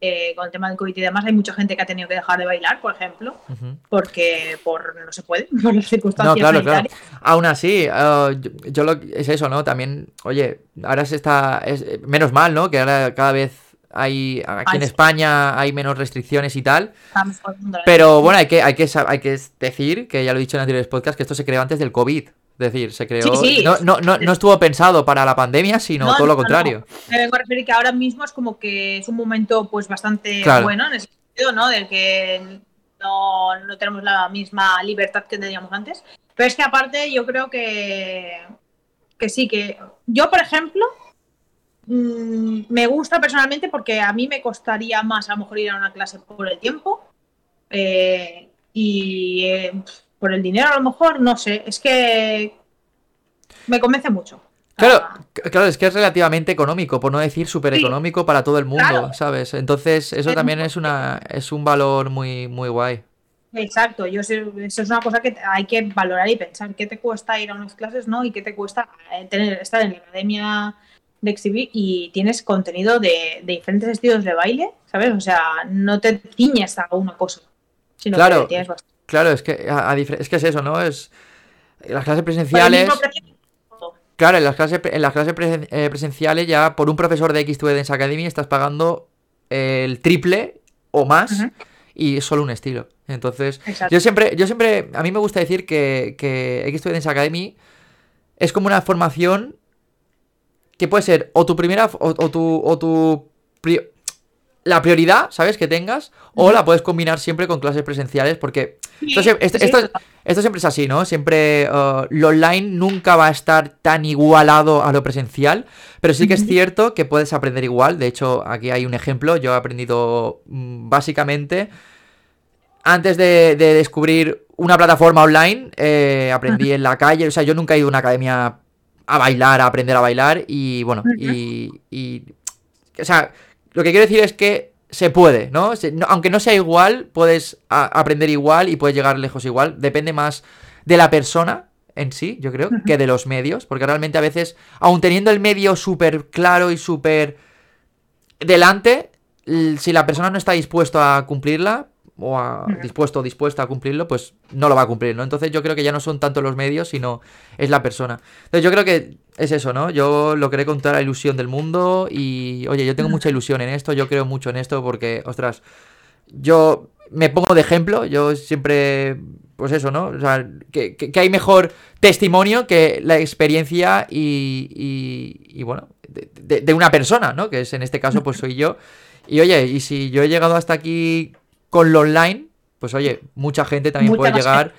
Eh, con el tema del COVID y demás, hay mucha gente que ha tenido que dejar de bailar, por ejemplo. porque por no se puede, por las No, circunstancias claro, claro. sanitarias. Aún así, eh, yo, yo lo es eso, ¿no? También, oye, ahora se está. es- eh, menos mal, ¿no? Que ahora cada vez hay. Aquí Ay, en. España hay menos restricciones y tal. Pero bueno, hay que, hay que, hay que decir, que ya lo he dicho en anteriores podcasts, que esto se creó antes del COVID. Es decir, se creó. No, no, no, no, estuvo pensado para la pandemia, sino todo lo contrario. Me vengo a referir que ahora mismo es como que es un momento pues bastante bueno en ese sentido, ¿no? Del que no, no tenemos la misma libertad que teníamos antes. Pero es que aparte yo creo que, que sí, que yo, por ejemplo, mm, me gusta personalmente porque a mí me costaría más a lo mejor ir a una clase por el tiempo eh, y eh, por el dinero a lo mejor, no sé, es que me convence mucho. Claro, ah. claro, es que es relativamente económico, por no decir súper económico para todo el mundo, ¿sabes? Entonces, eso también es una es un valor muy muy guay. Exacto, yo sé, eso es una cosa que hay que valorar y pensar qué te cuesta ir a unas clases, ¿no? Y qué te cuesta eh, tener estar en la academia de exhibir y tienes contenido de, diferentes estilos de baile, ¿sabes? O sea, no te ciñes a una cosa, sino claro, que tienes bastante. Claro, es que es que es eso, ¿no? Es las clases presenciales. Claro, en las clases, en las clases eh, presenciales ya por un profesor de X Dance Academy estás pagando el triple o más y es solo un estilo. Entonces, yo siempre, yo siempre, a mí me gusta decir que, que X Dance Academy es como una formación que puede ser o tu primera o, tu, o tu la prioridad, ¿sabes? Que tengas, o la puedes combinar siempre con clases presenciales, porque esto, siempre es así, ¿no? Siempre uh, lo online nunca va a estar tan igualado a lo presencial, pero sí que es cierto que puedes aprender igual. De hecho, aquí hay un ejemplo. Yo he aprendido mm, básicamente, antes de, descubrir una plataforma online, eh, aprendí en la calle. O sea, yo nunca he ido a una academia a bailar, a aprender a bailar, y bueno, y, y o sea, lo que quiero decir es que se puede, ¿no? aunque no sea igual, puedes aprender igual y puedes llegar lejos igual. Depende más de la persona en sí, yo creo, que de los medios. Porque realmente a veces, aun teniendo el medio súper claro y súper delante, si la persona no está dispuesto a cumplirla, o a, dispuesto o dispuesta a cumplirlo, pues no lo va a cumplir, ¿no? Entonces yo creo que ya no son tanto los medios, sino es la persona. Entonces yo creo que es eso, ¿no? Yo lo creo con toda la ilusión del mundo y, oye, yo tengo mucha ilusión en esto, yo creo mucho en esto porque, ostras, yo me pongo de ejemplo, yo siempre, pues eso, ¿no? O sea, que, hay mejor testimonio que la experiencia y, y, bueno, de, de una persona, ¿no? Que es en este caso, pues soy yo. Y oye, y si yo he llegado hasta aquí con lo online, pues oye, mucha gente también puede llegar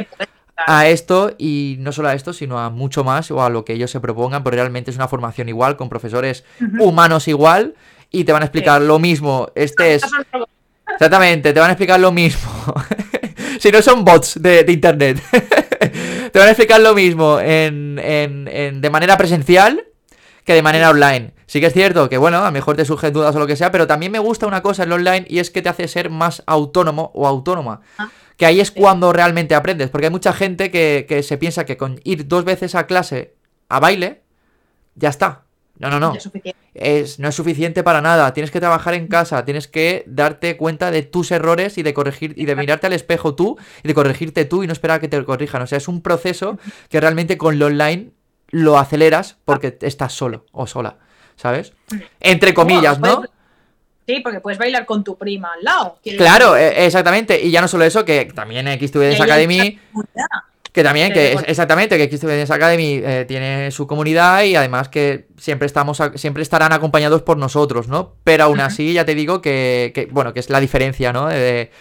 a esto y no solo a esto, sino a mucho más o a lo que ellos se propongan, porque realmente es una formación igual, con profesores humanos igual y te van a explicar lo mismo. Este es... Exactamente, te van a explicar lo mismo. si no son bots de, internet. te van a explicar lo mismo en, en, de manera presencial que de manera online. Sí que es cierto que, bueno, a lo mejor te surgen dudas o lo que sea, pero también me gusta una cosa en lo online y es que te hace ser más autónomo o autónoma. Ah, que ahí es cuando realmente aprendes, porque hay mucha gente que, se piensa que con ir dos veces a clase a baile, ya está. No, no, no. Es, no es suficiente para nada. Tienes que trabajar en casa, tienes que darte cuenta de tus errores y de corregir y de mirarte al espejo tú y de corregirte tú y no esperar a que te corrijan. O sea, es un proceso que realmente con lo online lo aceleras porque estás solo o sola. ¿Sabes? Entre comillas, ¿no? Sí, porque puedes bailar con tu prima al lado. Claro, e, exactamente. Y ya no solo eso, que también X Academy. Que también, que exactamente, que X Academy eh, tiene su comunidad y además que siempre estamos siempre estarán acompañados por nosotros, ¿no? Pero aún así, ya te digo que, bueno, que es la diferencia, ¿no? De,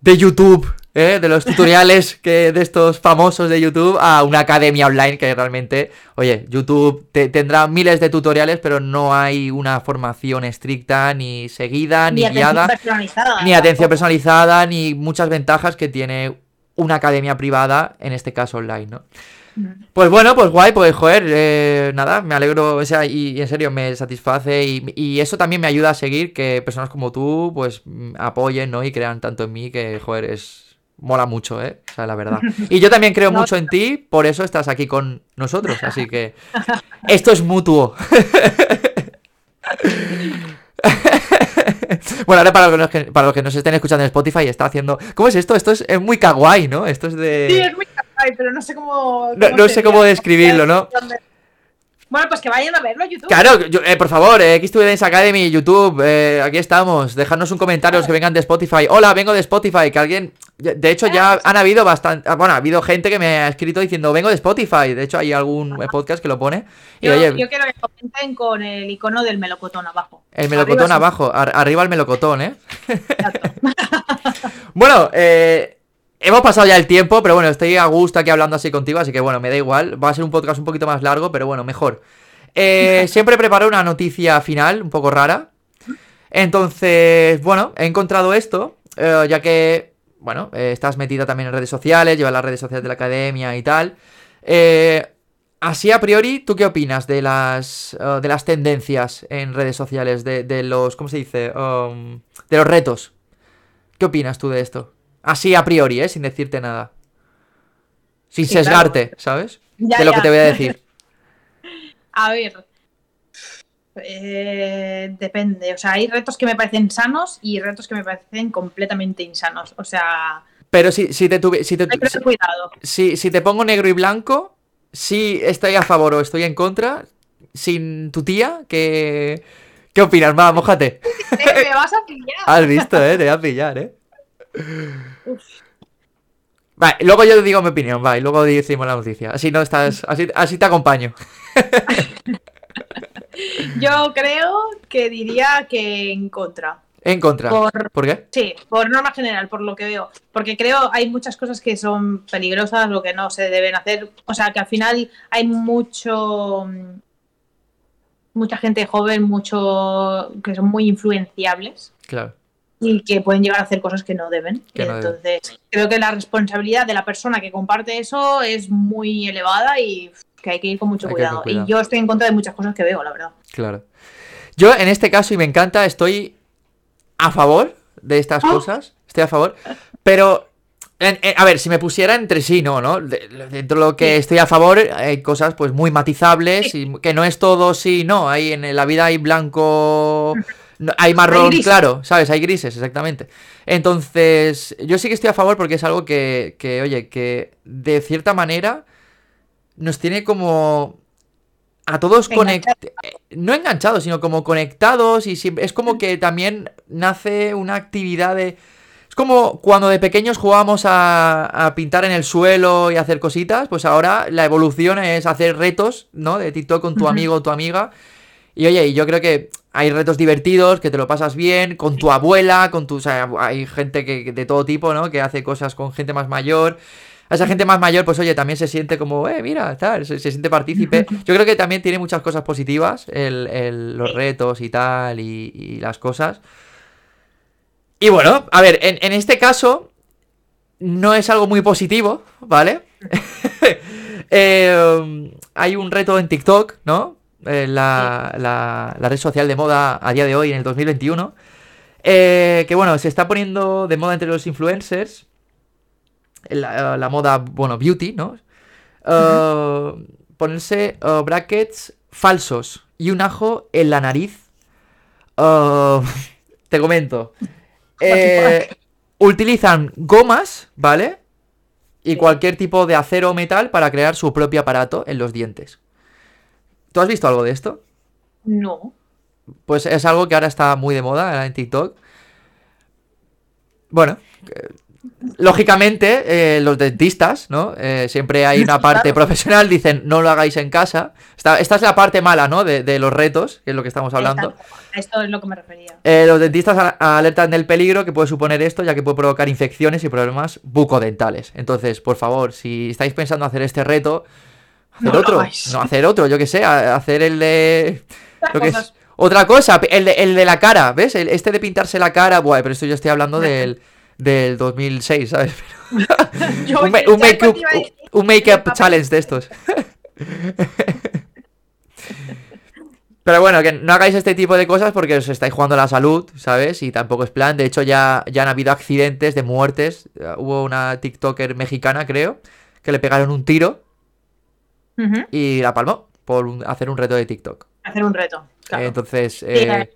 de YouTube ¿eh? de los tutoriales que de estos famosos de YouTube a una academia online que realmente, oye, YouTube tendrá miles de tutoriales, pero no hay una formación estricta, ni seguida, ni, guiada, ni atención personalizada, ni muchas ventajas que tiene una academia privada, en este caso online, ¿no? Pues bueno, pues guay, pues joder, eh, nada, me alegro, o sea, y, en serio me satisface y, y, eso también me ayuda a seguir que personas como tú, pues apoyen, ¿no? Y crean tanto en mí que, joder, es, mola mucho, ¿eh? O sea, la verdad. Y yo también creo mucho en ti, por eso estás aquí con nosotros, así que esto es mutuo. bueno, ahora para los, que, para los que nos estén escuchando en Spotify está haciendo... ¿Cómo es esto? Esto es, muy kawaii, ¿no? Esto es de... Sí, es muy kawaii, pero no sé cómo... no, sé cómo describirlo, ¿no? Bueno, pues que vayan a verlo a YouTube. Claro, eh, por favor, eh, X Academy, YouTube, eh, aquí estamos. Dejadnos un comentario los que vengan de Spotify. Hola, vengo de Spotify. Que alguien. De hecho, ya ah, han habido bastante. Ah, bueno, ha habido gente que me ha escrito diciendo vengo de Spotify. De hecho, hay algún podcast que lo pone. yo, quiero que comenten con el icono del melocotón abajo. El melocotón abajo, arriba el melocotón, ¿eh? bueno, eh. Hemos pasado ya el tiempo, pero bueno, estoy a gusto aquí hablando así contigo, así que bueno, me da igual. Va a ser un podcast un poquito más largo, pero bueno, mejor. Eh, siempre preparo una noticia final, un poco rara. Entonces, bueno, he encontrado esto, eh, ya que, bueno, eh, estás metida también en redes sociales, llevas las redes sociales de la academia y tal. así a priori, ¿tú qué opinas de las, de las tendencias en redes sociales, de, de los, ¿cómo se dice? Um, de los retos. ¿Qué opinas tú de esto? Así a priori, ¿eh? Sin decirte nada. Sin sesgarte, ¿sabes? de lo que te voy a decir. a ver. Eh, depende. O sea, hay retos que me parecen sanos y retos que me parecen completamente insanos. O sea. Pero si, si te tuve. Si te, cuidado. Si, si te pongo negro y blanco, sí estoy a favor o estoy en contra. Sin tu tía, que. ¿Qué opinas? Va, mojate. me vas a pillar. Has visto, eh, te voy a pillar, eh. Vale, luego yo digo mi opinión, va, y luego decimos la noticia. Así no estás, así, así te acompaño. yo creo que diría que en contra. En contra. Por, qué? Sí, por norma general, por lo que veo. Porque creo hay muchas cosas que son peligrosas, lo que no se deben hacer. O sea, que al final hay mucho. Mucha gente joven, mucho. que son muy influenciables. Claro y que pueden llegar a hacer cosas que no deben. Entonces, creo que la responsabilidad de la persona que comparte eso es muy elevada y que hay que ir con mucho cuidado. Y yo estoy en contra de muchas cosas que veo, la verdad. Claro. Yo en este caso, y me encanta, estoy a favor de estas ah. cosas. Estoy a favor. Pero, a ver, si me pusiera entre sí, no, ¿no? dentro de lo que estoy a favor, hay cosas pues muy matizables y que no es todo sí, no. Hay en la vida hay blanco hay marrón claro, ¿sabes? Hay grises, exactamente. Entonces, yo sí que estoy a favor porque es algo que, que oye, que de cierta manera nos tiene como a todos conectados, no enganchados, sino como conectados y es como que también nace una actividad de... Es como cuando de pequeños jugábamos a, a, pintar en el suelo y hacer cositas, pues ahora la evolución es hacer retos, ¿no? De TikTok con tu amigo o tu amiga. Y oye, yo creo que hay retos divertidos, que te lo pasas bien, con tu abuela, con tu... O sea, hay gente que, de todo tipo, ¿no? Que hace cosas con gente más mayor. A esa gente más mayor, pues oye, también se siente como, eh, mira, tal, se, siente partícipe. Yo creo que también tiene muchas cosas positivas, el, los retos y tal, y, las cosas. Y bueno, a ver, en, en este caso, no es algo muy positivo, ¿vale? Eh, hay un reto en TikTok, ¿no? Eh, la, la, red social de moda a día de hoy, en el 2021. Eh, que bueno, se está poniendo de moda entre los influencers. La, la moda, bueno, beauty, ¿no? Eh, ponerse brackets falsos y un ajo en la nariz. te comento. utilizan gomas, ¿vale? Y cualquier tipo de acero o metal para crear su propio aparato en los dientes. ¿Tú has visto algo de esto? No. Pues es algo que ahora está muy de moda en TikTok. Bueno, lógicamente, eh, los dentistas, ¿no? Eh, siempre hay una parte profesional, dicen no lo hagáis en casa. Esta, es la parte mala, ¿no? De, los retos, que es lo que estamos hablando. Esto es lo que me refería. Eh, los dentistas alertan del peligro que puede suponer esto, ya que puede provocar infecciones y problemas bucodentales. Entonces, por favor, si estáis pensando hacer este reto, Hacer otro. No, hacer otro, yo que sé. Hacer el de. Otra cosa, el de, el de la cara, ¿ves? este de pintarse la cara. Buah, pero esto yo estoy hablando del, del 2006, ¿sabes? un, un make-up challenge de estos. Pero bueno, que no hagáis este tipo de cosas porque os estáis jugando la salud, ¿sabes? Y tampoco es plan. De hecho, ya, ya han habido accidentes de muertes. Hubo una TikToker mexicana, creo, que le pegaron un tiro y la palmó por hacer un reto de TikTok. Hacer un reto. Claro. Entonces. Eh,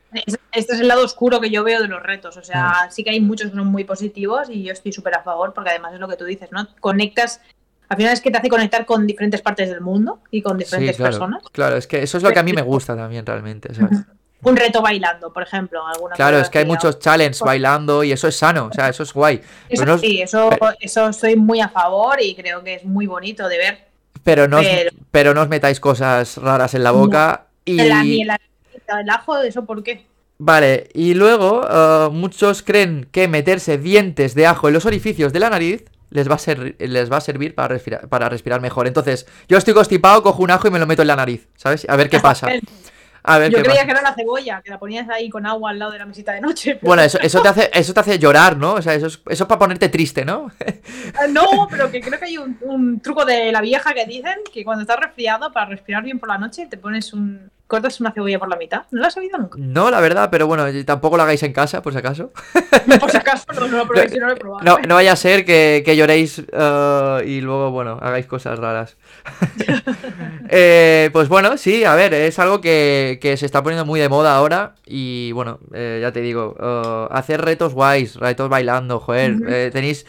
este es el lado oscuro que yo veo de los retos. O sea, sí que hay muchos que son muy positivos y yo estoy súper a favor porque además es lo que tú dices, ¿no? Conectas Al final es que te hace conectar con diferentes partes del mundo y con diferentes claro, personas. Claro, es que eso es lo que a mí me gusta también realmente, ¿sabes? Un reto bailando, por ejemplo. Alguna Claro, es que hay muchos challenges bailando y eso es sano, o sea, eso es guay. Eso, no, sí, eso, eso estoy muy a favor y creo que es muy bonito de ver. Pero no os- pero- pero no os metáis cosas raras en la boca y... La miel, el ajo, ¿eso por qué? Vale, y luego eh, muchos creen que meterse dientes de ajo en los orificios de la nariz les va a, ser, les va a servir para respirar, para respirar mejor. Entonces, yo estoy constipado, cojo un ajo y me lo meto en la nariz, ¿sabes? A ver qué pasa. A ver Yo creía pasa. que era la cebolla, que la ponías ahí con agua al lado de la mesita de noche. pero- Bueno, eso, eso, te hace, eso te hace llorar, ¿no? O sea, eso es, eso es para ponerte triste, ¿no? Ah, No, pero que creo que hay un, un truco de la vieja que dicen que cuando estás resfriado, para respirar bien por la noche, te pones un. Cortas una cebolla por la mitad. ¿No lo has oído nunca? No, la verdad, pero bueno, tampoco lo hagáis en casa, por si acaso. Por si acaso, no, no lo probéis, yo no lo he probado. No, no vaya a ser que, que lloréis eh, y luego, bueno, hagáis cosas raras. Eh, pues bueno, sí, a ver, es algo que, que se está poniendo muy de moda ahora y bueno, eh, ya te digo, hacer retos guays, retos bailando, joder, eh, tenéis...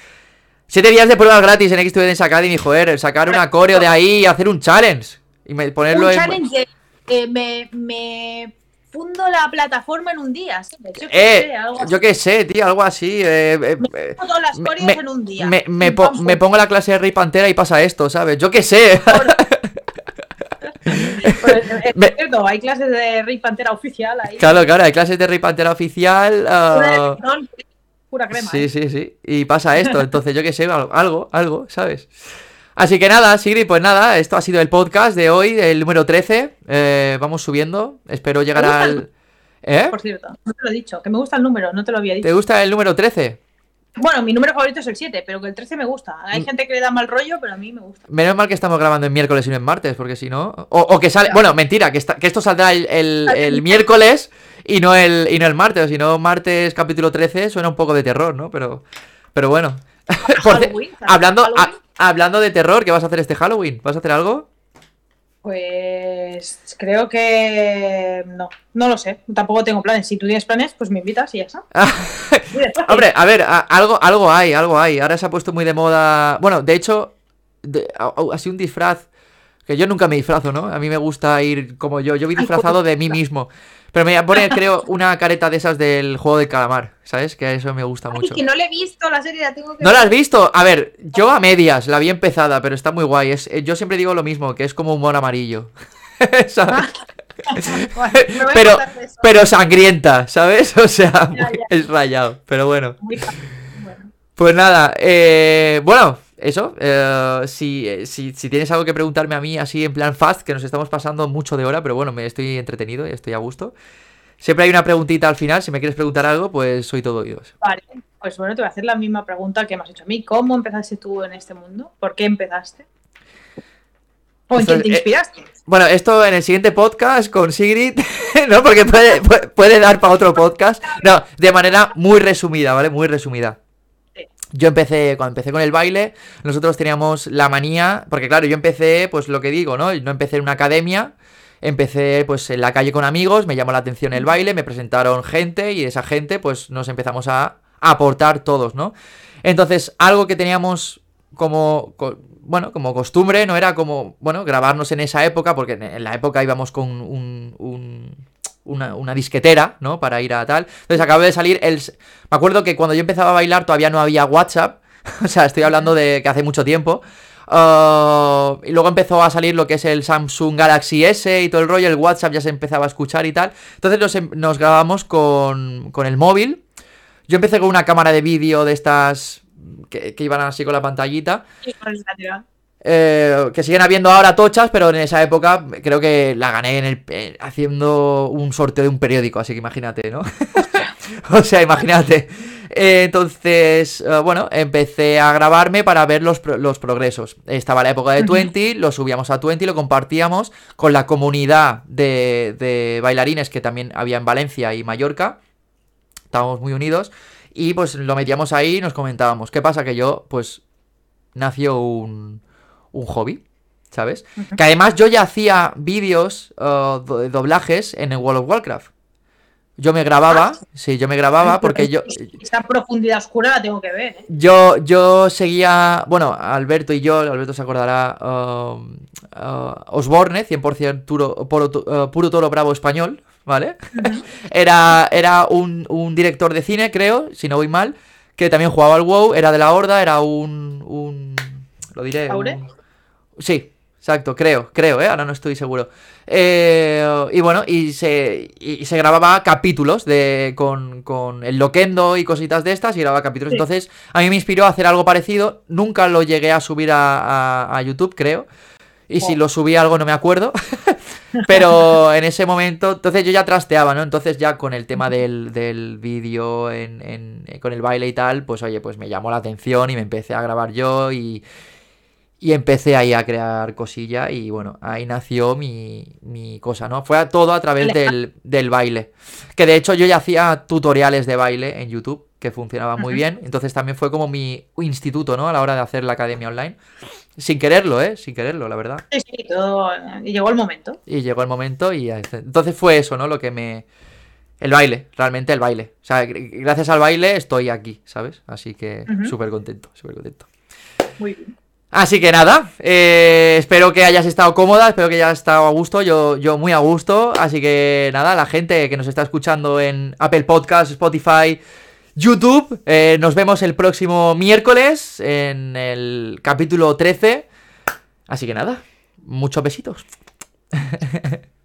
Siete días de pruebas gratis en X Academy, joder, sacar una coreo de ahí y hacer un challenge. Y ponerlo un en... challenge de eh, me, me fundo la plataforma en un día. ¿sabes? Yo qué Eh, sé, algo así. yo qué sé, tío, algo así. eh, eh, eh, Hago todas las me- me- en un día. me, me po- me pongo la clase de Rey Pantera y pasa esto, ¿sabes? Yo qué sé. Pues, es me- cierto, hay clases de Rey Pantera oficial ahí. Claro, claro, hay clases de Rey Pantera oficial. Pura electrón, pura crema. sí, ¿eh? sí, sí. Y pasa esto, entonces yo qué sé, algo, algo, ¿sabes? Así que nada, Sigrid, pues nada, esto ha sido el podcast de hoy, el número 13. eh, vamos subiendo, espero llegar al... ¿Eh? Por cierto, no te lo he dicho, que me gusta el número, no te lo había dicho. ¿Te gusta el número 13? Bueno, mi número favorito es el 7, pero que el 13 me gusta. Hay Mm. gente que le da mal rollo, pero a mí me gusta. Menos mal que estamos grabando en miércoles y no en martes, porque si no... O, o que sale... Bueno, mentira, que, está- que esto saldrá el, el- el miércoles y no el, y no el martes. O si no, martes capítulo 13 suena un poco de terror, ¿no? Pero, pero bueno. Halloween, hablando, Halloween. a- hablando de terror, ¿qué vas a hacer este Halloween? ¿Vas a hacer algo? Pues creo que no, no lo sé. Tampoco tengo planes. Si tú tienes planes, pues me invitas y ya está. Despacio. Hombre, a ver, a- algo, algo hay, algo hay. Ahora se ha puesto muy de moda. Bueno, de hecho, de- a- así un disfraz. Que yo nunca me disfrazo, ¿no? A mí me gusta ir como yo. Yo vi Ay, disfrazado de mí mismo. Pero me voy a poner, creo, una careta de esas del juego del calamar. ¿Sabes? Que eso me gusta Ay, mucho. que no le he visto la serie, la tengo que ¿No la has visto? A ver, yo a medias, la vi empezada, pero está muy guay. Es, eh, yo siempre digo lo mismo, que es como un mono amarillo. ¿Sabes? Bueno, me voy a pero, de pero sangrienta, ¿sabes? O sea, Ya, ya. es rayado. Pero bueno. Muy. Bueno. Pues nada, eh, bueno, eso. eh, si, eh, si, si tienes algo que preguntarme a mí así en plan fast, que nos estamos pasando mucho de hora, pero bueno, me estoy entretenido y estoy a gusto. Siempre hay una preguntita al final, si me quieres preguntar algo, pues soy todo oídos. Vale, pues bueno, te voy a hacer la misma pregunta que me has hecho a mí. ¿Cómo empezaste tú en este mundo? ¿Por qué empezaste? ¿O en quién te eh, inspiraste? Bueno, esto en el siguiente podcast con Sigrid, ¿no? Porque puede, puede- puede dar para otro podcast. No, de manera muy resumida, ¿vale? Muy resumida. Yo empecé, cuando empecé con el baile, nosotros teníamos la manía, porque claro, yo empecé, pues lo que digo, ¿no? No empecé en una academia, empecé pues en la calle con amigos, me llamó la atención el baile, me presentaron gente y esa gente pues nos empezamos a aportar todos, ¿no? Entonces, algo que teníamos como, co- bueno, como costumbre, no era como, bueno, grabarnos en esa época, porque en la época íbamos con un, un- una, una disquetera, ¿no? Para ir a tal. Entonces acabó de salir el... Me acuerdo que cuando yo empezaba a bailar todavía no había WhatsApp, o sea, estoy hablando de que hace mucho tiempo. Ah, y luego empezó a salir lo que es el Samsung Galaxy S y todo el rollo, el WhatsApp ya se empezaba a escuchar y tal. Entonces nos, em- nos grabamos con, con el móvil. Yo empecé con una cámara de vídeo de estas que, que iban así con la pantallita. Sí, con el. Eh, que siguen habiendo ahora tochas, pero en esa época creo que la gané en el, eh, haciendo un sorteo de un periódico, así que imagínate, ¿no? o sea, imagínate. Eh, entonces, bueno, empecé a grabarme para ver los, los progresos. Estaba la época de. 20, lo subíamos a 20 y lo compartíamos con la comunidad de, de bailarines que también había en Valencia y Mallorca. Estábamos muy unidos. Y pues lo metíamos ahí y nos comentábamos. ¿Qué pasa? Que yo, pues, nació un, un hobby, ¿sabes? Que además yo ya hacía vídeos uh, do- doblajes en el World of Warcraft. yo me grababa, sí, yo me grababa porque yo... Esta profundidad oscura la tengo que ver, ¿eh? Yo, yo seguía, bueno, Alberto y yo, Alberto se acordará, um, uh, Osborne, 100% turo, puro, uh, puro toro bravo español, ¿vale? era era un, un, director de cine, creo, si no voy mal, que también jugaba al WoW, era de la Horda, era un... un lo diré. Sí, exacto, creo, creo, ¿eh? Ahora no estoy seguro. Eh, y bueno, y se, y se grababa capítulos de con, con, el Loquendo y cositas de estas, y grababa capítulos. Entonces, a mí me inspiró a hacer algo parecido. Nunca lo llegué a subir a, a, YouTube, creo. Y si oh. lo subí algo no me acuerdo. Pero en ese momento, entonces yo ya trasteaba, ¿no? Entonces ya con el tema del, del vídeo, en, en, con el baile y tal, pues oye, pues me llamó la atención y me empecé a grabar yo y, y empecé ahí a crear cosilla y bueno, ahí nació mi, mi cosa, ¿no? Fue todo a través del, del, baile. Que de hecho yo ya hacía tutoriales de baile en YouTube, que funcionaba muy bien. Entonces también fue como mi instituto, ¿no? A la hora de hacer la academia online. Sin quererlo, ¿eh? Sin quererlo, la verdad. Sí, sí, todo... Y llegó el momento. Y llegó el momento y entonces fue eso, ¿no? Lo que me... El baile, realmente el baile. O sea, gracias al baile estoy aquí, ¿sabes? Así que súper contento, súper contento. Muy bien. Así que nada, eh, espero que hayas estado cómoda, espero que hayas estado a gusto, yo, yo muy a gusto. Así que nada, la gente que nos está escuchando en Apple Podcasts, Spotify, YouTube, eh, nos vemos el próximo miércoles en el capítulo 13. Así que nada, muchos besitos.